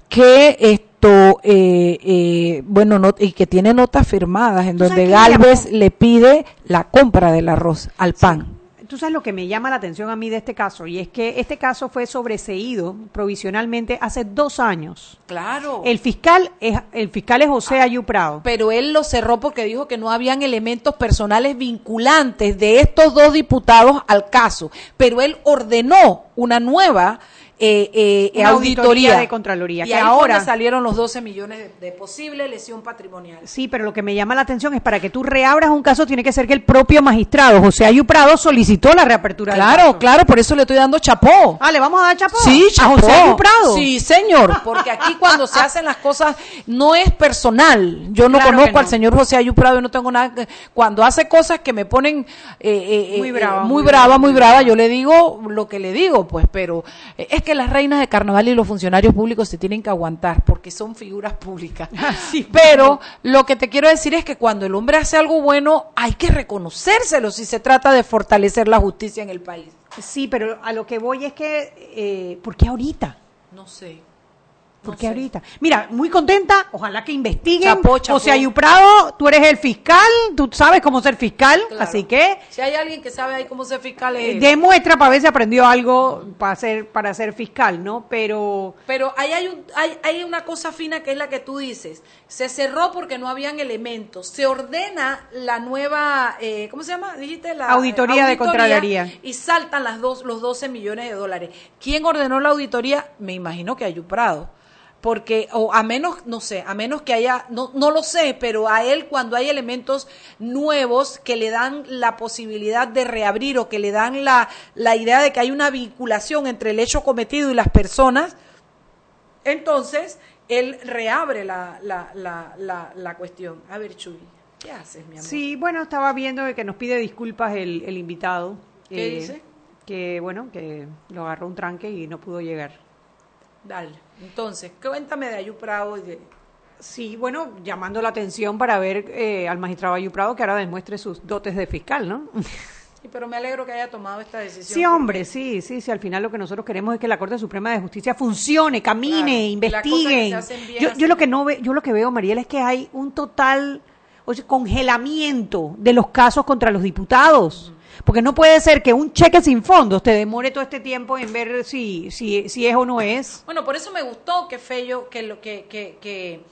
que esto, eh, eh, bueno, no, y que tiene notas firmadas en donde Galvez le pide la compra del arroz al pan tú sabes lo que me llama la atención a mí de este caso, y es que este caso fue sobreseído provisionalmente hace dos años. Claro. El fiscal es, el fiscal es José ah, Ayuprado. Pero él lo cerró porque dijo que no habían elementos personales vinculantes de estos dos diputados al caso. Pero él ordenó una nueva eh, eh, auditoría, de Contraloría. Y que ahora salieron los 12 millones de, posible lesión patrimonial. Sí, pero lo que me llama la atención es para que tú reabras un caso tiene que ser que el propio magistrado, José Ayuprado, solicitó la reapertura Claro, claro, por eso le estoy dando chapó. Ah, ¿le vamos a dar chapó? Sí, chapó. A José Ayuprado. Sí, señor, porque aquí cuando se hacen las cosas no es personal. Yo no conozco al señor José Ayuprado, yo no tengo nada cuando hace cosas que me ponen eh, muy brava, muy, brava, muy brava, yo le digo lo que le digo, pues, pero es que las reinas de carnaval y los funcionarios públicos se tienen que aguantar porque son figuras públicas. Ah, pero lo que te quiero decir es que cuando el hombre hace algo bueno hay que reconocérselo si se trata de fortalecer la justicia en el país. Sí, pero a lo que voy es que, eh, ¿por qué ahorita? No sé. Porque ahorita, mira, muy contenta, ojalá que investiguen. O sea, Yuprado, tú eres el fiscal, tú sabes cómo ser fiscal, así que... Si hay alguien que sabe ahí cómo ser fiscal es... Demuestra para ver si aprendió algo para ser, para ser fiscal, ¿no? Pero... Pero ahí hay, un, hay, hay una cosa fina que es la que tú dices. Se cerró porque no habían elementos. Se ordena la nueva, eh, ¿cómo se llama? Dijiste la... Auditoría, de Contraloría. Y saltan las dos, los 12 millones de dólares. ¿Quién ordenó la auditoría? Me imagino que Ayuprado porque o a menos no sé a menos que haya no, no lo sé pero a él cuando hay elementos nuevos que le dan la posibilidad de reabrir o que le dan la, la idea de que hay una vinculación entre el hecho cometido y las personas entonces él reabre la, la, la, la, cuestión a ver Chuy ¿qué haces mi amor? sí bueno estaba viendo que nos pide disculpas el, el invitado ¿qué eh, dice? que bueno que lo agarró un tranque y no pudo llegar dale entonces, cuéntame de Ayuprado y de... Sí, bueno, llamando la atención para ver eh, al magistrado Ayuprado que ahora demuestre sus dotes de fiscal, ¿no? Sí, pero me alegro que haya tomado esta decisión. Sí, hombre, sí, sí, sí. Al final lo que nosotros queremos es que la Corte Suprema de Justicia funcione, camine, investigue. Yo, yo lo que no ve, yo lo que veo, Mariela, es que hay un total o congelamiento de los casos contra los diputados. Porque no puede ser que un cheque sin fondos te demore todo este tiempo en ver si, si, si es o no es. Bueno, por eso me gustó que Fello, que lo que, que, que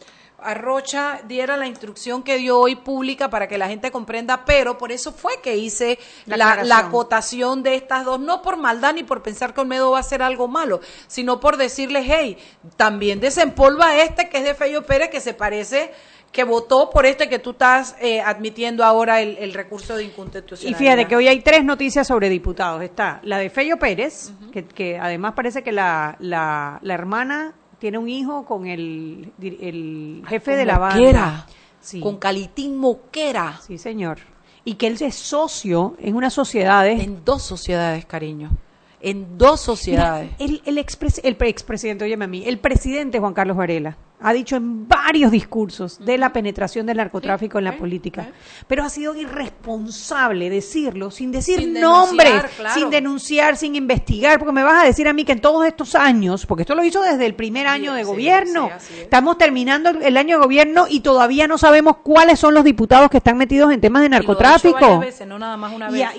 Arrocha diera la instrucción que dio hoy pública para que la gente comprenda, pero por eso fue que hice la, la, acotación de estas dos, no por maldad ni por pensar que Olmedo va a hacer algo malo, sino por decirles, hey, también desempolva este que es de Fello Pérez, que se parece que votó por este que tú estás eh, admitiendo ahora el, recurso de inconstitucionalidad. Y fíjate que hoy hay tres noticias sobre diputados. Está la de Fello Pérez, que, además parece que la, la, hermana tiene un hijo con el, el jefe de la banda. Sí. Con Calitín Moquera. Sí, señor. Y que él es socio en unas sociedades. En dos sociedades, cariño. En dos sociedades. el, el, expres, el expresidente, óyeme a mí, el presidente Juan Carlos Varela ha dicho en varios discursos de la penetración del narcotráfico en la política, pero ha sido irresponsable decirlo sin decir nombres, sin denunciar, sin investigar, porque me vas a decir a mí que en todos estos años, porque esto lo hizo desde el primer año de gobierno, estamos terminando el año de gobierno y todavía no sabemos cuáles son los diputados que están metidos en temas de narcotráfico.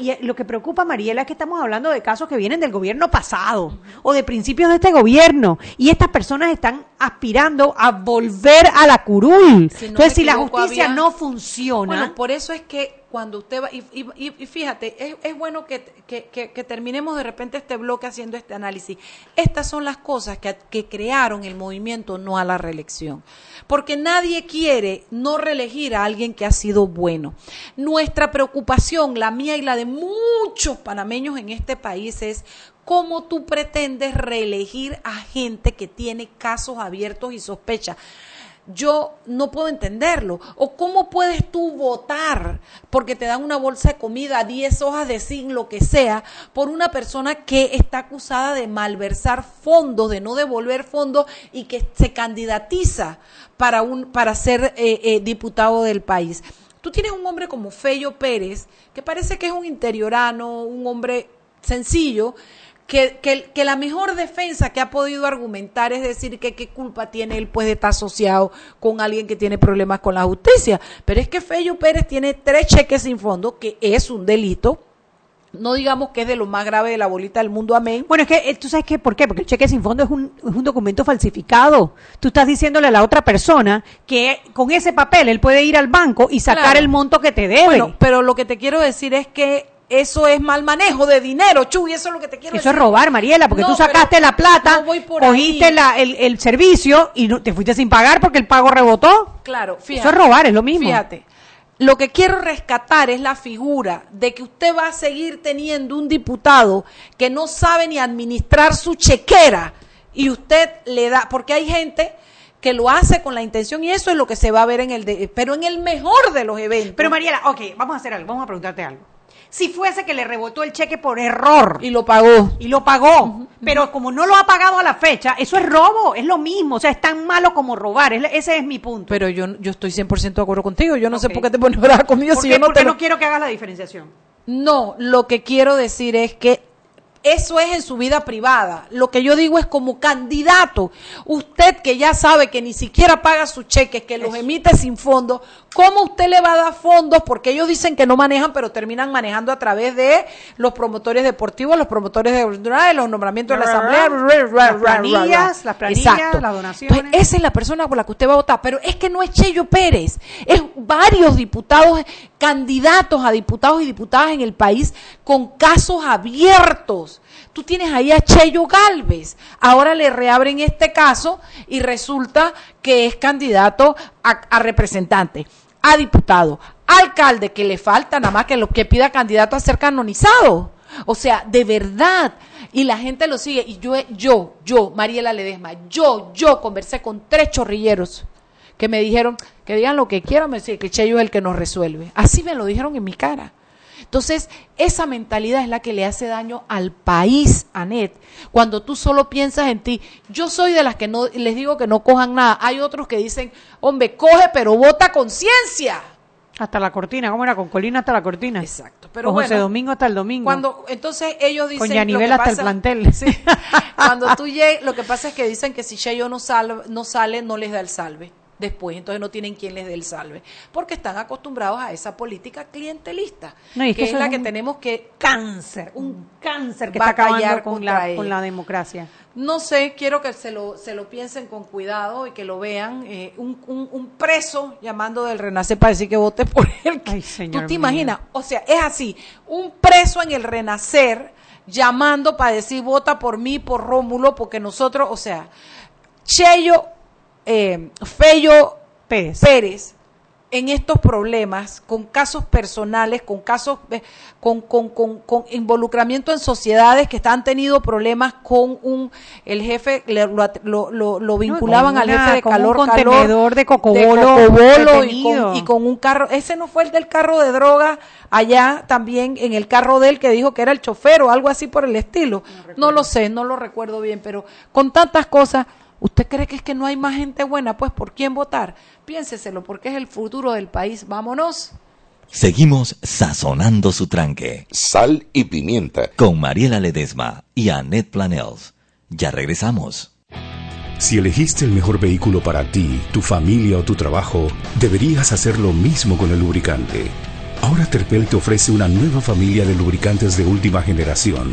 Y, lo que preocupa, Mariela, es que estamos hablando de casos que vienen del gobierno pasado o de principios de este gobierno y estas personas están aspirando a volver a la curul. Entonces, si la justicia no funciona. Bueno, por eso es que cuando usted va, y, y, fíjate, es, bueno que, que, terminemos de repente este bloque haciendo este análisis. Estas son las cosas que, que crearon el movimiento no a la reelección. Porque nadie quiere no reelegir a alguien que ha sido bueno. Nuestra preocupación, la mía y la de muchos panameños en este país es ¿Cómo tú pretendes reelegir a gente que tiene casos abiertos y sospechas? Yo no puedo entenderlo. ¿O cómo puedes tú votar porque te dan una bolsa de comida, 10 hojas de zinc, lo que sea, por una persona que está acusada de malversar fondos, de no devolver fondos y que se candidatiza para, un, para ser eh, eh, diputado del país? Tú tienes un hombre como Fello Pérez, que parece que es un interiorano, un hombre sencillo, que, que, la mejor defensa que ha podido argumentar es decir que qué culpa tiene él pues de estar asociado con alguien que tiene problemas con la justicia. Pero es que Fello Pérez tiene tres cheques sin fondo, que es un delito. No digamos que es de lo más grave de la bolita del mundo, amén. Bueno, es que eh, tú sabes qué, ¿por qué? Porque el cheque sin fondo es un, es un documento falsificado. Tú estás diciéndole a la otra persona que con ese papel él puede ir al banco y sacar el monto que te debe. Bueno, pero lo que te quiero decir es que eso es mal manejo de dinero, Chuy, eso es lo que te quiero decir. Eso es robar, Mariela, porque tú sacaste la plata, cogiste el, servicio y te fuiste sin pagar porque el pago rebotó. Claro, fíjate. Eso es robar, es lo mismo. Fíjate. Lo que quiero rescatar es la figura de que usted va a seguir teniendo un diputado que no sabe ni administrar su chequera y usted le da, porque hay gente que lo hace con la intención y eso es lo que se va a ver en el, pero en el mejor de los eventos. Pero Mariela, ok, vamos a hacer algo, vamos a preguntarte algo si fuese que le rebotó el cheque por error. Y lo pagó. Y lo pagó. Pero como no lo ha pagado a la fecha, eso es robo, es lo mismo. O sea, es tan malo como robar. ese es mi punto. Pero yo, yo estoy 100% de acuerdo contigo. Yo no sé por qué te pones brava conmigo si yo no Porque no quiero que hagas la diferenciación. No, lo que quiero decir es que eso es en su vida privada. Lo que yo digo es como candidato. Usted que ya sabe que ni siquiera paga sus cheques, que los emite sin fondos, ¿cómo usted le va a dar fondos? Porque ellos dicen que no manejan, pero terminan manejando a través de los promotores deportivos, los promotores de los nombramientos de la asamblea, las planillas, las planillas, las donaciones. esa es la persona por la que usted va a votar, pero es que no es Cheyo Pérez, es varios diputados, candidatos a diputados y diputadas en el país con casos abiertos Tú tienes ahí a Cheyo Galvez. Ahora le reabren este caso y resulta que es candidato a, representante, a diputado, alcalde, que le falta nada más que lo que pida candidato a ser canonizado. O sea, de verdad. Y la gente lo sigue. Y yo, yo, yo, Mariela Ledesma, yo, yo conversé con tres chorrilleros que me dijeron que digan lo que quieran, me decían que Cheyo es el que nos resuelve. Así me lo dijeron en mi cara. Entonces, esa mentalidad es la que le hace daño al país, Anet. Cuando tú solo piensas en ti, yo soy de las que no les digo que no cojan nada. Hay otros que dicen, hombre, coge, pero vota conciencia. Hasta la cortina, ¿cómo era? Con Colina hasta la cortina. Exacto. Pero José Domingo hasta el domingo. Cuando, entonces ellos dicen. Con Yanivel hasta el plantel. Sí, cuando tú llegues, lo que pasa es que dicen que si Cheyo no, no sale, no les da el salve después, entonces no tienen quien les dé el salve, porque están acostumbrados a esa política clientelista, que, es, la que tenemos que cáncer, un cáncer que está acabando con la, con la democracia. No sé, quiero que se lo, se lo piensen con cuidado y que lo vean. Eh, un, un, preso llamando del Renacer para decir que vote por él. Ay, señor ¿Tú te imaginas? O sea, es así. Un preso en el Renacer llamando para decir vota por mí, por Rómulo, porque nosotros, o sea, Cheyo eh, Fello Pérez. en estos problemas, con casos personales, con casos, eh, con, con, con, involucramiento en sociedades que han tenido problemas con un, el jefe, lo, lo, vinculaban al jefe de calor, un contenedor de cocobolo, y, con, y, con, un carro, ese no fue el del carro de droga allá también en el carro de él que dijo que era el chofer o algo así por el estilo. no lo sé, no lo recuerdo bien, pero con tantas cosas ¿Usted cree que es que no hay más gente buena? Pues ¿por quién votar? Piénseselo, porque es el futuro del país. Vámonos. Seguimos sazonando su tranque. Sal y pimienta. Con Mariela Ledesma y Annette Planels. Ya regresamos. Si elegiste el mejor vehículo para ti, tu familia o tu trabajo, deberías hacer lo mismo con el lubricante. Ahora Terpel te ofrece una nueva familia de lubricantes de última generación,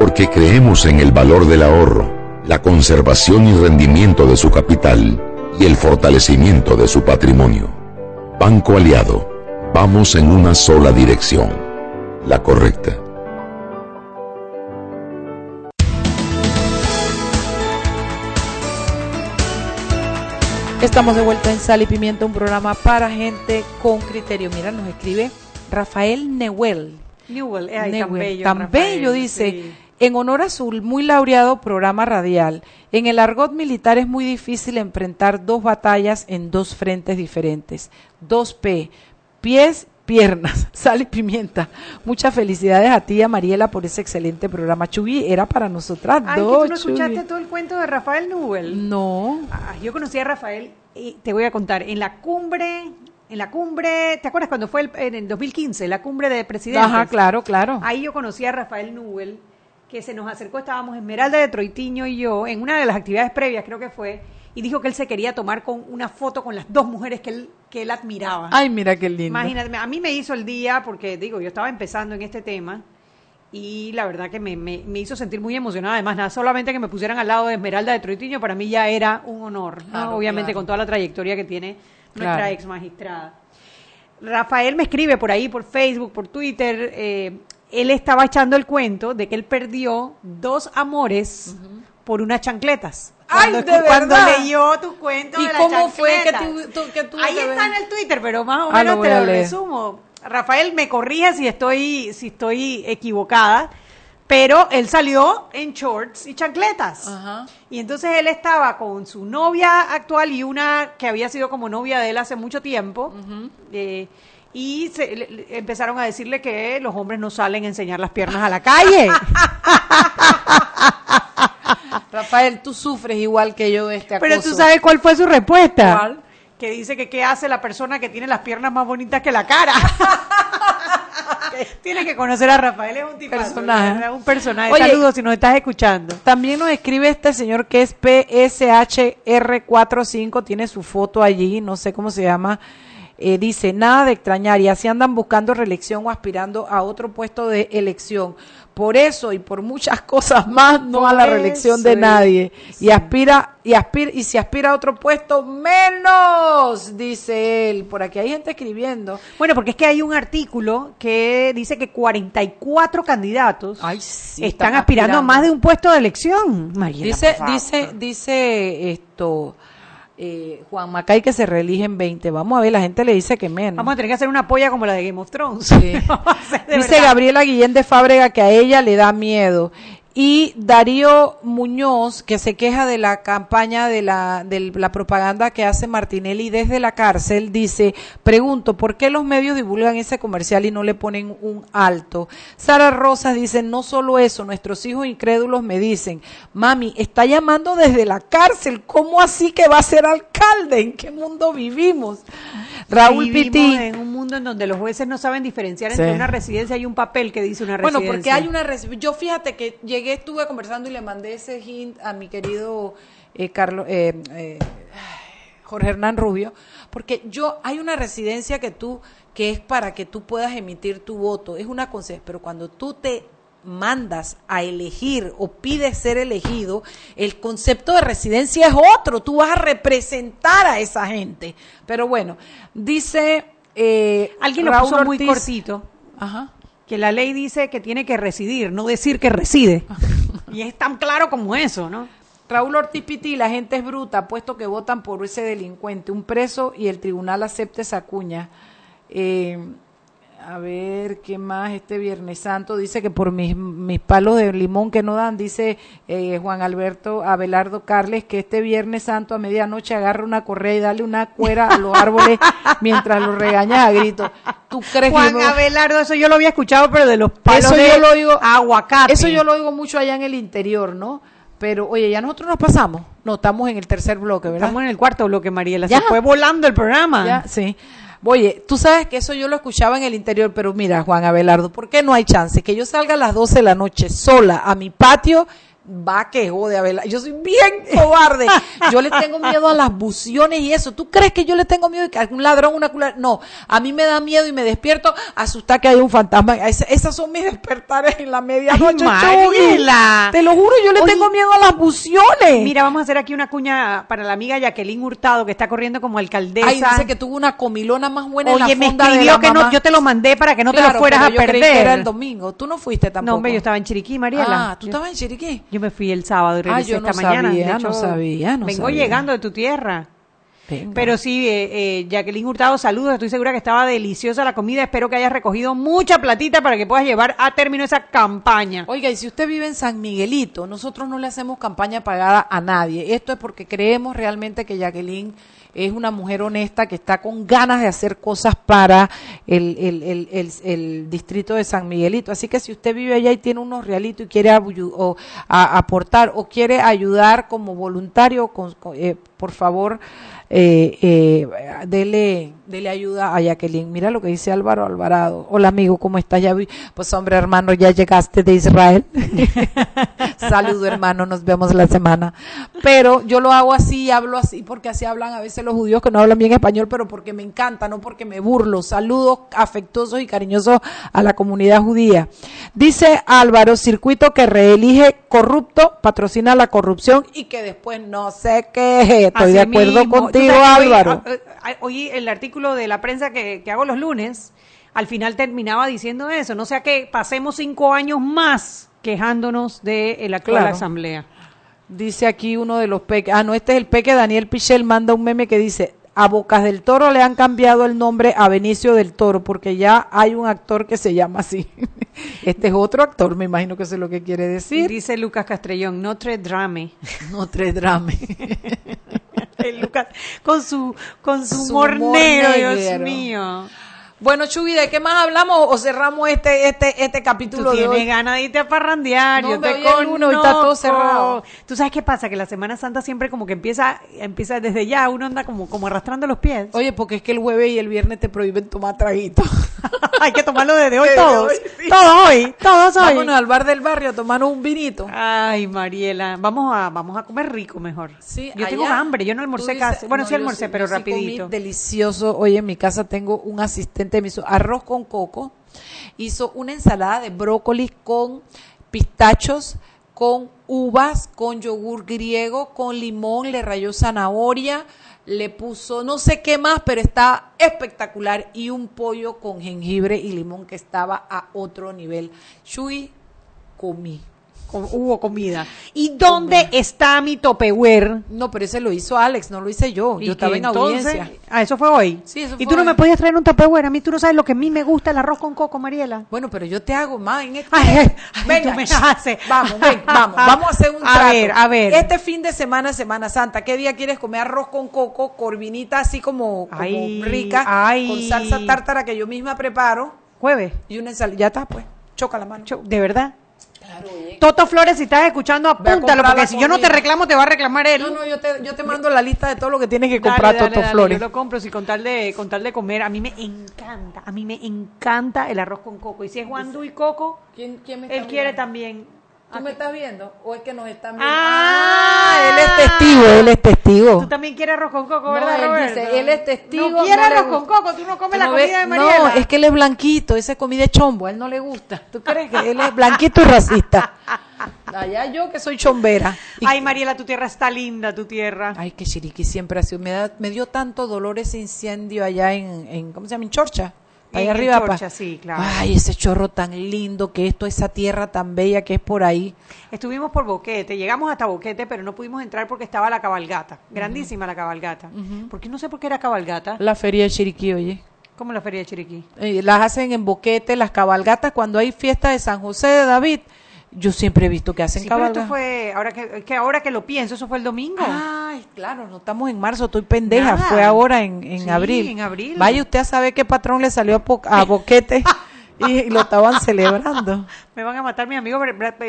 porque creemos en el valor del ahorro, la conservación y rendimiento de su capital y el fortalecimiento de su patrimonio. Banco Aliado, vamos en una sola dirección, la correcta. Estamos de vuelta en Sal y Pimienta, un programa para gente con criterio. Mira, nos escribe Rafael Newell. Newell, eh, tan bello. Tan bello, dice en honor a su muy laureado programa radial. En el argot militar es muy difícil enfrentar dos batallas en dos frentes diferentes. 2P, pies, piernas, sal y pimienta. Muchas felicidades a ti y a Mariela por ese excelente programa. Chubi, era para nosotras Ay, dos. ¿tú no escuchaste todo el cuento de Rafael Nubel? No. Ah, yo conocí a Rafael y te voy a contar, en la cumbre en la cumbre, ¿te acuerdas cuando fue en el 2015, la cumbre de presidentes? Ajá, claro, claro. Ahí yo conocí a Rafael Nubel que se nos acercó, estábamos Esmeralda de Troitiño y yo, en una de las actividades previas creo que fue, y dijo que él se quería tomar con una foto con las dos mujeres que él, que él admiraba. Ay, mira qué lindo. Imagínate, a mí me hizo el día, porque digo, yo estaba empezando en este tema, y la verdad que me, me, hizo sentir muy emocionada. Además, nada, solamente que me pusieran al lado de Esmeralda de Troitiño, para mí ya era un honor, obviamente con toda la trayectoria que tiene nuestra ex magistrada. Rafael me escribe por ahí, por Facebook, por Twitter, eh, él estaba echando el cuento de que él perdió dos amores por unas chancletas. Ay, cuando, de cuando verdad. leyó tu cuento ¿Y de cómo las fue que tú, que tú Ahí está en el Twitter, pero más o Ah, menos lo te lo resumo. Rafael me corrige si estoy si estoy equivocada, pero él salió en shorts y chancletas. Ajá. Y entonces él estaba con su novia actual y una que había sido como novia de él hace mucho tiempo. eh, y se- le- le- empezaron a decirle que los hombres no salen a enseñar las piernas a la calle. Rafael, tú sufres igual que yo de este acoso. Pero tú sabes cuál fue su respuesta. ¿Cuál? Que dice que qué hace la persona que tiene las piernas más bonitas que la cara. Tiene que conocer a Rafael, es un tipazo, Personaje. un personaje. Oye, Saludos si nos estás escuchando. También nos escribe este señor que es PSHR45, tiene su foto allí, no sé cómo se llama. Eh, dice, nada de extrañar y así andan buscando reelección o aspirando a otro puesto de elección. Por eso y por muchas cosas más no a la reelección de nadie. Y aspira, y aspira, y si aspira a otro puesto, menos, dice él. Por aquí hay gente escribiendo. Bueno, porque es que hay un artículo que dice que 44 candidatos están, aspirando, a más de un puesto de elección. dice, dice, dice esto eh, Juan Macay que se reeligen 20. Vamos a ver, la gente le dice que menos. Vamos a tener que hacer una polla como la de Game of Thrones. Dice Gabriela Guillén de Fábrega que a ella le da miedo. Y Darío Muñoz, que se queja de la campaña de la, de la propaganda que hace Martinelli desde la cárcel, dice, pregunto, ¿por qué los medios divulgan ese comercial y no le ponen un alto? Sara Rosas dice, no solo eso, nuestros hijos incrédulos me dicen, mami, está llamando desde la cárcel, ¿cómo así que va a ser alcalde? ¿En qué mundo vivimos? Raúl Vivimos en un mundo en donde los jueces no saben diferenciar entre una residencia y un papel que dice una residencia. Bueno, porque hay una residencia. Yo fíjate que llegué, estuve conversando y le mandé ese hint a mi querido eh, Carlos, eh, eh, Jorge Hernán Rubio, porque yo, hay una residencia que tú, que es para que tú puedas emitir tu voto, es una concesión, pero cuando tú te mandas a elegir o pides ser elegido, el concepto de residencia es otro, tú vas a representar a esa gente. Pero bueno, dice... Eh, Alguien lo puso muy cortito. Que la ley dice que tiene que residir, no decir que reside. y es tan claro como eso, ¿no? Raúl Ortiz Piti, la gente es bruta, puesto que votan por ese delincuente, un preso y el tribunal acepte esa cuña. Eh, a ver, ¿qué más? Este Viernes Santo dice que por mis, mis palos de limón que no dan, dice eh, Juan Alberto Abelardo Carles, que este Viernes Santo a medianoche agarra una correa y dale una cuera a los árboles mientras los regañas a grito. ¿Tú crees Juan Abelardo, eso yo lo había escuchado, pero de los palos de yo lo oigo, aguacate. Eso yo lo oigo mucho allá en el interior, ¿no? Pero, oye, ya nosotros nos pasamos. No, estamos en el tercer bloque, ¿verdad? Estamos en el cuarto bloque, Mariela. Se fue volando el programa. Ya, sí. Oye, tú sabes que eso yo lo escuchaba en el interior, pero mira, Juan Abelardo, ¿por qué no hay chance que yo salga a las 12 de la noche sola a mi patio va que jode a verla. Yo soy bien cobarde. Yo le tengo miedo a las buciones y eso. ¿Tú crees que yo le tengo miedo de que algún ladrón, una culera? No, a mí me da miedo y me despierto asustar que hay un fantasma. esas son mis despertares en la medianoche. Te lo juro, yo le tengo miedo a las buciones. Mira, vamos a hacer aquí una cuña para la amiga Jacqueline Hurtado que está corriendo como alcaldesa. Ay, dice que tuvo una comilona más buena Oye, en la me escribió que no, yo te lo mandé para que no te lo fueras a perder. era el domingo. Tú no fuiste tampoco. No, hombre, yo estaba en Chiriquí, Mariela. Ah, ¿tú estabas en Chiriquí? Yo me fui el sábado y regresé esta mañana. Sabía, no sabía, no Vengo llegando de tu tierra. Pero sí, eh, eh, Jacqueline Hurtado, saludos. Estoy segura que estaba deliciosa la comida. Espero que hayas recogido mucha platita para que puedas llevar a término esa campaña. Oiga, y si usted vive en San Miguelito, nosotros no le hacemos campaña pagada a nadie. Esto es porque creemos realmente que Jacqueline es una mujer honesta que está con ganas de hacer cosas para el, el, el, el, distrito de San Miguelito. Así que si usted vive allá y tiene unos realitos y quiere o, aportar o quiere ayudar como voluntario, con, eh, por favor, eh, eh, dele, dele ayuda a Jacqueline. Mira lo que dice Álvaro Alvarado. Hola amigo, ¿cómo estás? Ya Pues hombre hermano, ya llegaste de Israel. Saludo hermano, nos vemos la semana. Pero yo lo hago así, hablo así, porque así hablan a veces los judíos que no hablan bien español, pero porque me encanta, no porque me burlo. Saludos afectuosos y cariñosos a la comunidad judía. Dice Álvaro, circuito que reelige corrupto, patrocina la corrupción y que después no sé qué. Estoy de acuerdo contigo Álvaro. Hoy, el artículo de la prensa que, hago los lunes, al final terminaba diciendo eso. No sea que pasemos cinco años más quejándonos de la actual asamblea. Dice aquí uno de los peques. Ah, no, este es el peque. Daniel Pichel manda un meme que dice: A Bocas del Toro le han cambiado el nombre a Benicio del Toro porque ya hay un actor que se llama así. este es otro actor, me imagino que eso es lo que quiere decir. Dice Lucas Castrellón: Notre Drame. Notre Drame. Lucas con su, con su, humor, negro, Dios mío. Bueno, Chubi, ¿de qué más hablamos o cerramos este este este capítulo Tú tienes ganas de irte a parrandear, yo te. Uno, está todo cerrado. Tú sabes qué pasa, que la Semana Santa siempre como que empieza empieza desde ya, uno anda como como arrastrando los pies. Oye, porque es que el jueves y el viernes te prohíben tomar traguito. Hay que tomarlo desde hoy todos. Todo hoy, todos hoy. Vámonos al bar del barrio a tomar un vinito. Ay, Mariela, vamos a, vamos a comer rico mejor. Sí, yo tengo hambre, yo no almorcé casi. Bueno, sí almorcé, pero rapidito. delicioso. Hoy en mi casa tengo un asistente, me hizo arroz con coco, hizo una ensalada de brócoli con pistachos, con uvas, con yogur griego, con limón, le rayó zanahoria, le puso no sé qué más, pero está espectacular y un pollo con jengibre y limón que estaba a otro nivel. Shui comí hubo comida. ¿Y dónde está mi Topperware? No, pero ese lo hizo Alex, no lo hice yo. Yo estaba en audiencia. Ah, eso fue hoy. Sí, eso ¿Y tú no me podías traer un Topperware? A mí tú no sabes lo que a mí me gusta el arroz con coco, Mariela. Bueno, pero yo te hago más en este... venga, me hace. Vamos, ven, vamos. Vamos a hacer un trato. A ver, a ver. Este fin de semana, Semana Santa, ¿qué día quieres comer arroz con coco, corvinita así como, rica, con salsa tártara que yo misma preparo? Jueves. Y una ensalada. Ya está, pues. Choca la mano. ¿De verdad? Toto Flores, si estás escuchando, apúntalo, porque si yo no te reclamo, te va a reclamar él. No, no, yo te, yo te mando la lista de todo lo que tienes que comprar, Toto Flores. Yo lo compro, si con tal, de, con tal de comer, a mí me encanta, a mí me encanta el arroz con coco. Y si es Juan y Coco, ¿Quién, quién me él quiere también ¿Tú me estás viendo? ¿O es que nos están viendo? Ah, ah, él es testigo, él es testigo. Tú también quieres arroz con coco, ¿verdad, no, él dice, él es testigo. No quiere arroz con coco, tú no comes la comida de Mariela. No, es que él es blanquito, esa comida de chombo, a él no le gusta. ¿Tú crees que él es blanquito y racista? Allá yo que soy chombera. Ay, Mariela, tu tierra está linda, tu tierra. Ay, que Chiriquí siempre ha sido. Me, me dio tanto dolor ese incendio allá en, en ¿cómo se llama? En Chorcha. Ahí arriba. sí, claro. Ay, ese chorro tan lindo que esto, esa tierra tan bella que es por ahí. Estuvimos por Boquete, llegamos hasta Boquete, pero no pudimos entrar porque estaba la cabalgata. Grandísima la cabalgata. Porque no sé por qué era cabalgata. La feria de Chiriquí, oye. ¿Cómo la feria de Chiriquí? Eh, las hacen en Boquete, las cabalgatas, cuando hay fiesta de San José de David yo siempre he visto que hacen sí, esto fue, ahora que, que, ahora que lo pienso, eso fue el domingo. Ay, claro, no estamos en marzo, estoy pendeja, fue ahora en, en sí, abril. en abril. Vaya usted a saber qué patrón le salió a, Boquete. y, lo estaban celebrando. Me van a matar mi amigo,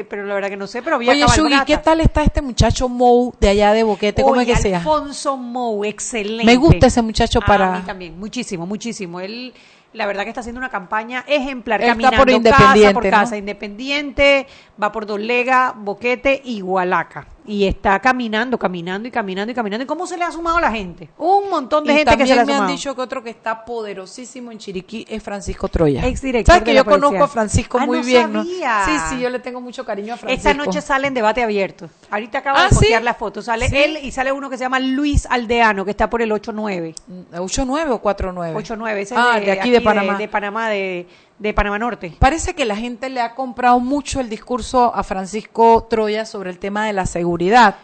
pero, la verdad que no sé, pero había Oye, Shugi, ¿qué tal está este muchacho Mou de allá de Boquete? ¿Cómo es que sea? Alfonso Mou, excelente. Me gusta ese muchacho para... A mí también, muchísimo, muchísimo. Él la verdad que está haciendo una campaña ejemplar, caminando por casa por casa, independiente, va por Dolega, Boquete y Hualaca y está caminando, caminando y caminando y caminando. ¿Y cómo se le ha sumado la gente? Un montón de gente que se le ha sumado. me han dicho que otro que está poderosísimo en Chiriquí es Francisco Troya. Exdirector ¿Sabes que yo conozco a Francisco ah, muy bien? Sabía. Sí, sí, yo le tengo mucho cariño a Francisco. Esta noche sale en debate abierto. Ahorita acabo de ah, postear la foto. Sale él y sale uno que se llama Luis Aldeano, que está por el 8-9. ¿8-9 o 4-9? 8-9, ese ah, de, aquí, de Panamá. de Panamá, de de Panamá Norte. Parece que la gente le ha comprado mucho el discurso a Francisco Troya sobre el tema de la seguridad.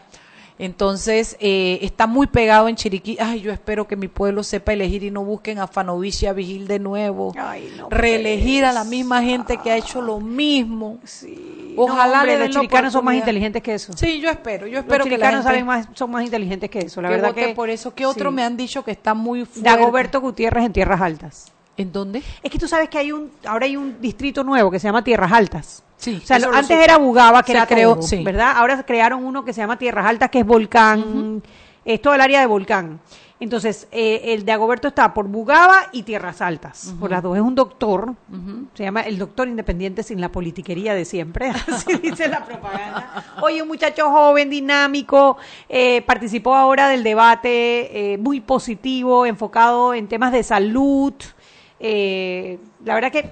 Entonces, eh, está muy pegado en Chiriquí. Ay, yo espero que mi pueblo sepa elegir y no busquen a Fanovich y a Vigil de nuevo. Reelegir a la misma gente que ha hecho lo mismo. Sí. Ojalá los chiricanos son más inteligentes que eso. Sí, yo espero. Yo espero los chiricanos saben más, son más inteligentes que eso. La verdad que por eso que otros me han dicho que está muy fuerte. Dagoberto Gutiérrez en Tierras Altas. ¿En dónde? Es que tú sabes que hay un, ahora hay un distrito nuevo que se llama Tierras Altas. Sí. O sea, antes era Bugaba, que era creó, ¿verdad? Ahora crearon uno que se llama Tierras Altas, que es Volcán, es todo el área de Volcán. Entonces, eh, el de Agoberto está por Bugaba y Tierras Altas. Por las dos es un doctor, se llama el doctor independiente sin la politiquería de siempre, así dice la propaganda. Oye, un muchacho joven, dinámico, eh, participó ahora del debate, eh, muy positivo, enfocado en temas de salud, eh, la verdad que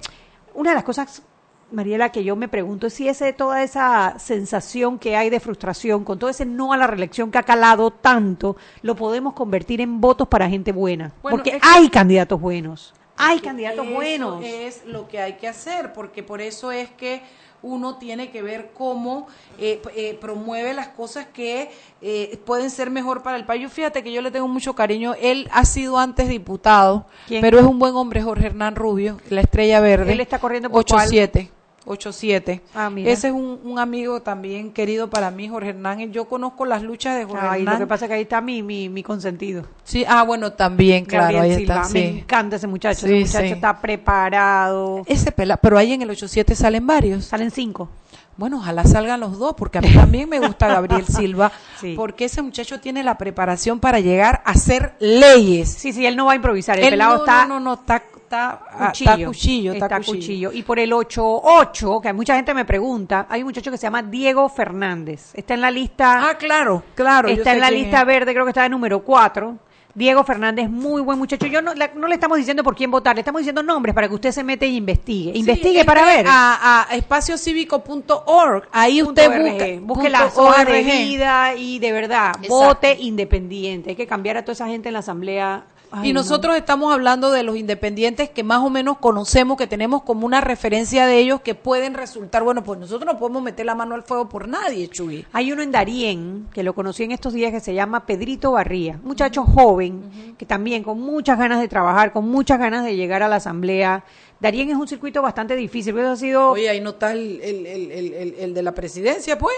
una de las cosas, Mariela, que yo me pregunto es si ese, toda esa sensación que hay de frustración, con todo ese no a la reelección que ha calado tanto, lo podemos convertir en votos para gente buena. porque hay candidatos buenos. Hay candidatos buenos. Es lo que hay que hacer, porque por eso es que uno tiene que ver cómo eh, eh, promueve las cosas que eh, pueden ser mejor para el país. Fíjate que yo le tengo mucho cariño. Él ha sido antes diputado, pero es un buen hombre, Jorge Hernán Rubio, la estrella verde. Él está corriendo por 8-7. 87. Ah, Ese es un, amigo también querido para mí, Jorge Hernán. Yo conozco las luchas de Jorge Hernán. Lo que pasa es que ahí está mi, mi, mi consentido. Sí, ah, bueno, también, claro. Ahí está, Me encanta ese muchacho. ese muchacho está preparado. Ese pela, pero ahí en el 87 salen varios. Salen cinco. Bueno, ojalá salgan los dos, porque a mí también me gusta Gabriel Silva, porque ese muchacho tiene la preparación para llegar a hacer leyes. Sí, sí, él no va a improvisar, el pelado está... No, no, no, está está ah, cuchillo. Está cuchillo. Y por el 88, que mucha gente me pregunta, hay un muchacho que se llama Diego Fernández. Está en la lista. Ah, claro, claro. Está en la lista verde, creo que está de número 4. Diego Fernández, muy buen muchacho. Yo no, no, le estamos diciendo por quién votar, le estamos diciendo nombres para que usted se mete y investigue. investigue para ver. A, a espaciocívico.org, ahí usted busque, busque la hoja de vida y de verdad, vote independiente. Hay que cambiar a toda esa gente en la asamblea y nosotros estamos hablando de los independientes que más o menos conocemos, que tenemos como una referencia de ellos que pueden resultar, bueno, pues nosotros no podemos meter la mano al fuego por nadie, Chuy. Hay uno en Darien, que lo conocí en estos días, que se llama Pedrito Barría, muchacho joven, que también con muchas ganas de trabajar, con muchas ganas de llegar a la asamblea. Darien es un circuito bastante difícil, pero ha sido... Oye, ahí no está el, el, el, el de la presidencia, pues.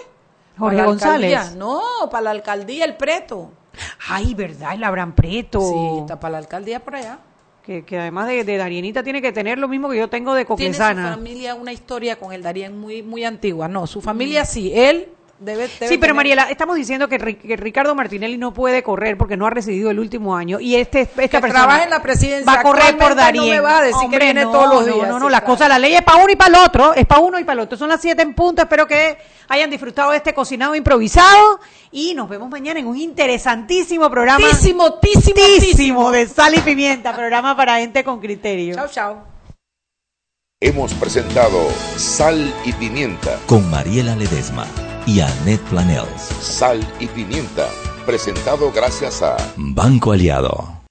Jorge González. No, para la alcaldía, el preto. Ay, ¿verdad? El Abraham Preto. Sí, está para la alcaldía por allá. Que, que además de, de, Darienita tiene que tener lo mismo que yo tengo de Coquesana. Tiene su familia una historia con el Darien muy, muy antigua. No, su familia sí. Él sí, pero Mariela, estamos diciendo que, Ricardo Martinelli no puede correr porque no ha residido el último año y este esta persona trabaja en la presidencia va a correr por Darien. No me va a decir que viene todos los días. No, no, la cosa, la ley es para uno y para el otro, es para uno y para el otro. Son las siete en punto. Espero que hayan disfrutado de este cocinado improvisado y nos vemos mañana en un interesantísimo programa. Tísimo, tísimo, tísimo de sal y pimienta, programa para gente con criterio. Chao, chao. Hemos presentado Sal y Pimienta con Mariela Ledesma y Annette Planels. Sal y pimienta, presentado gracias a Banco Aliado.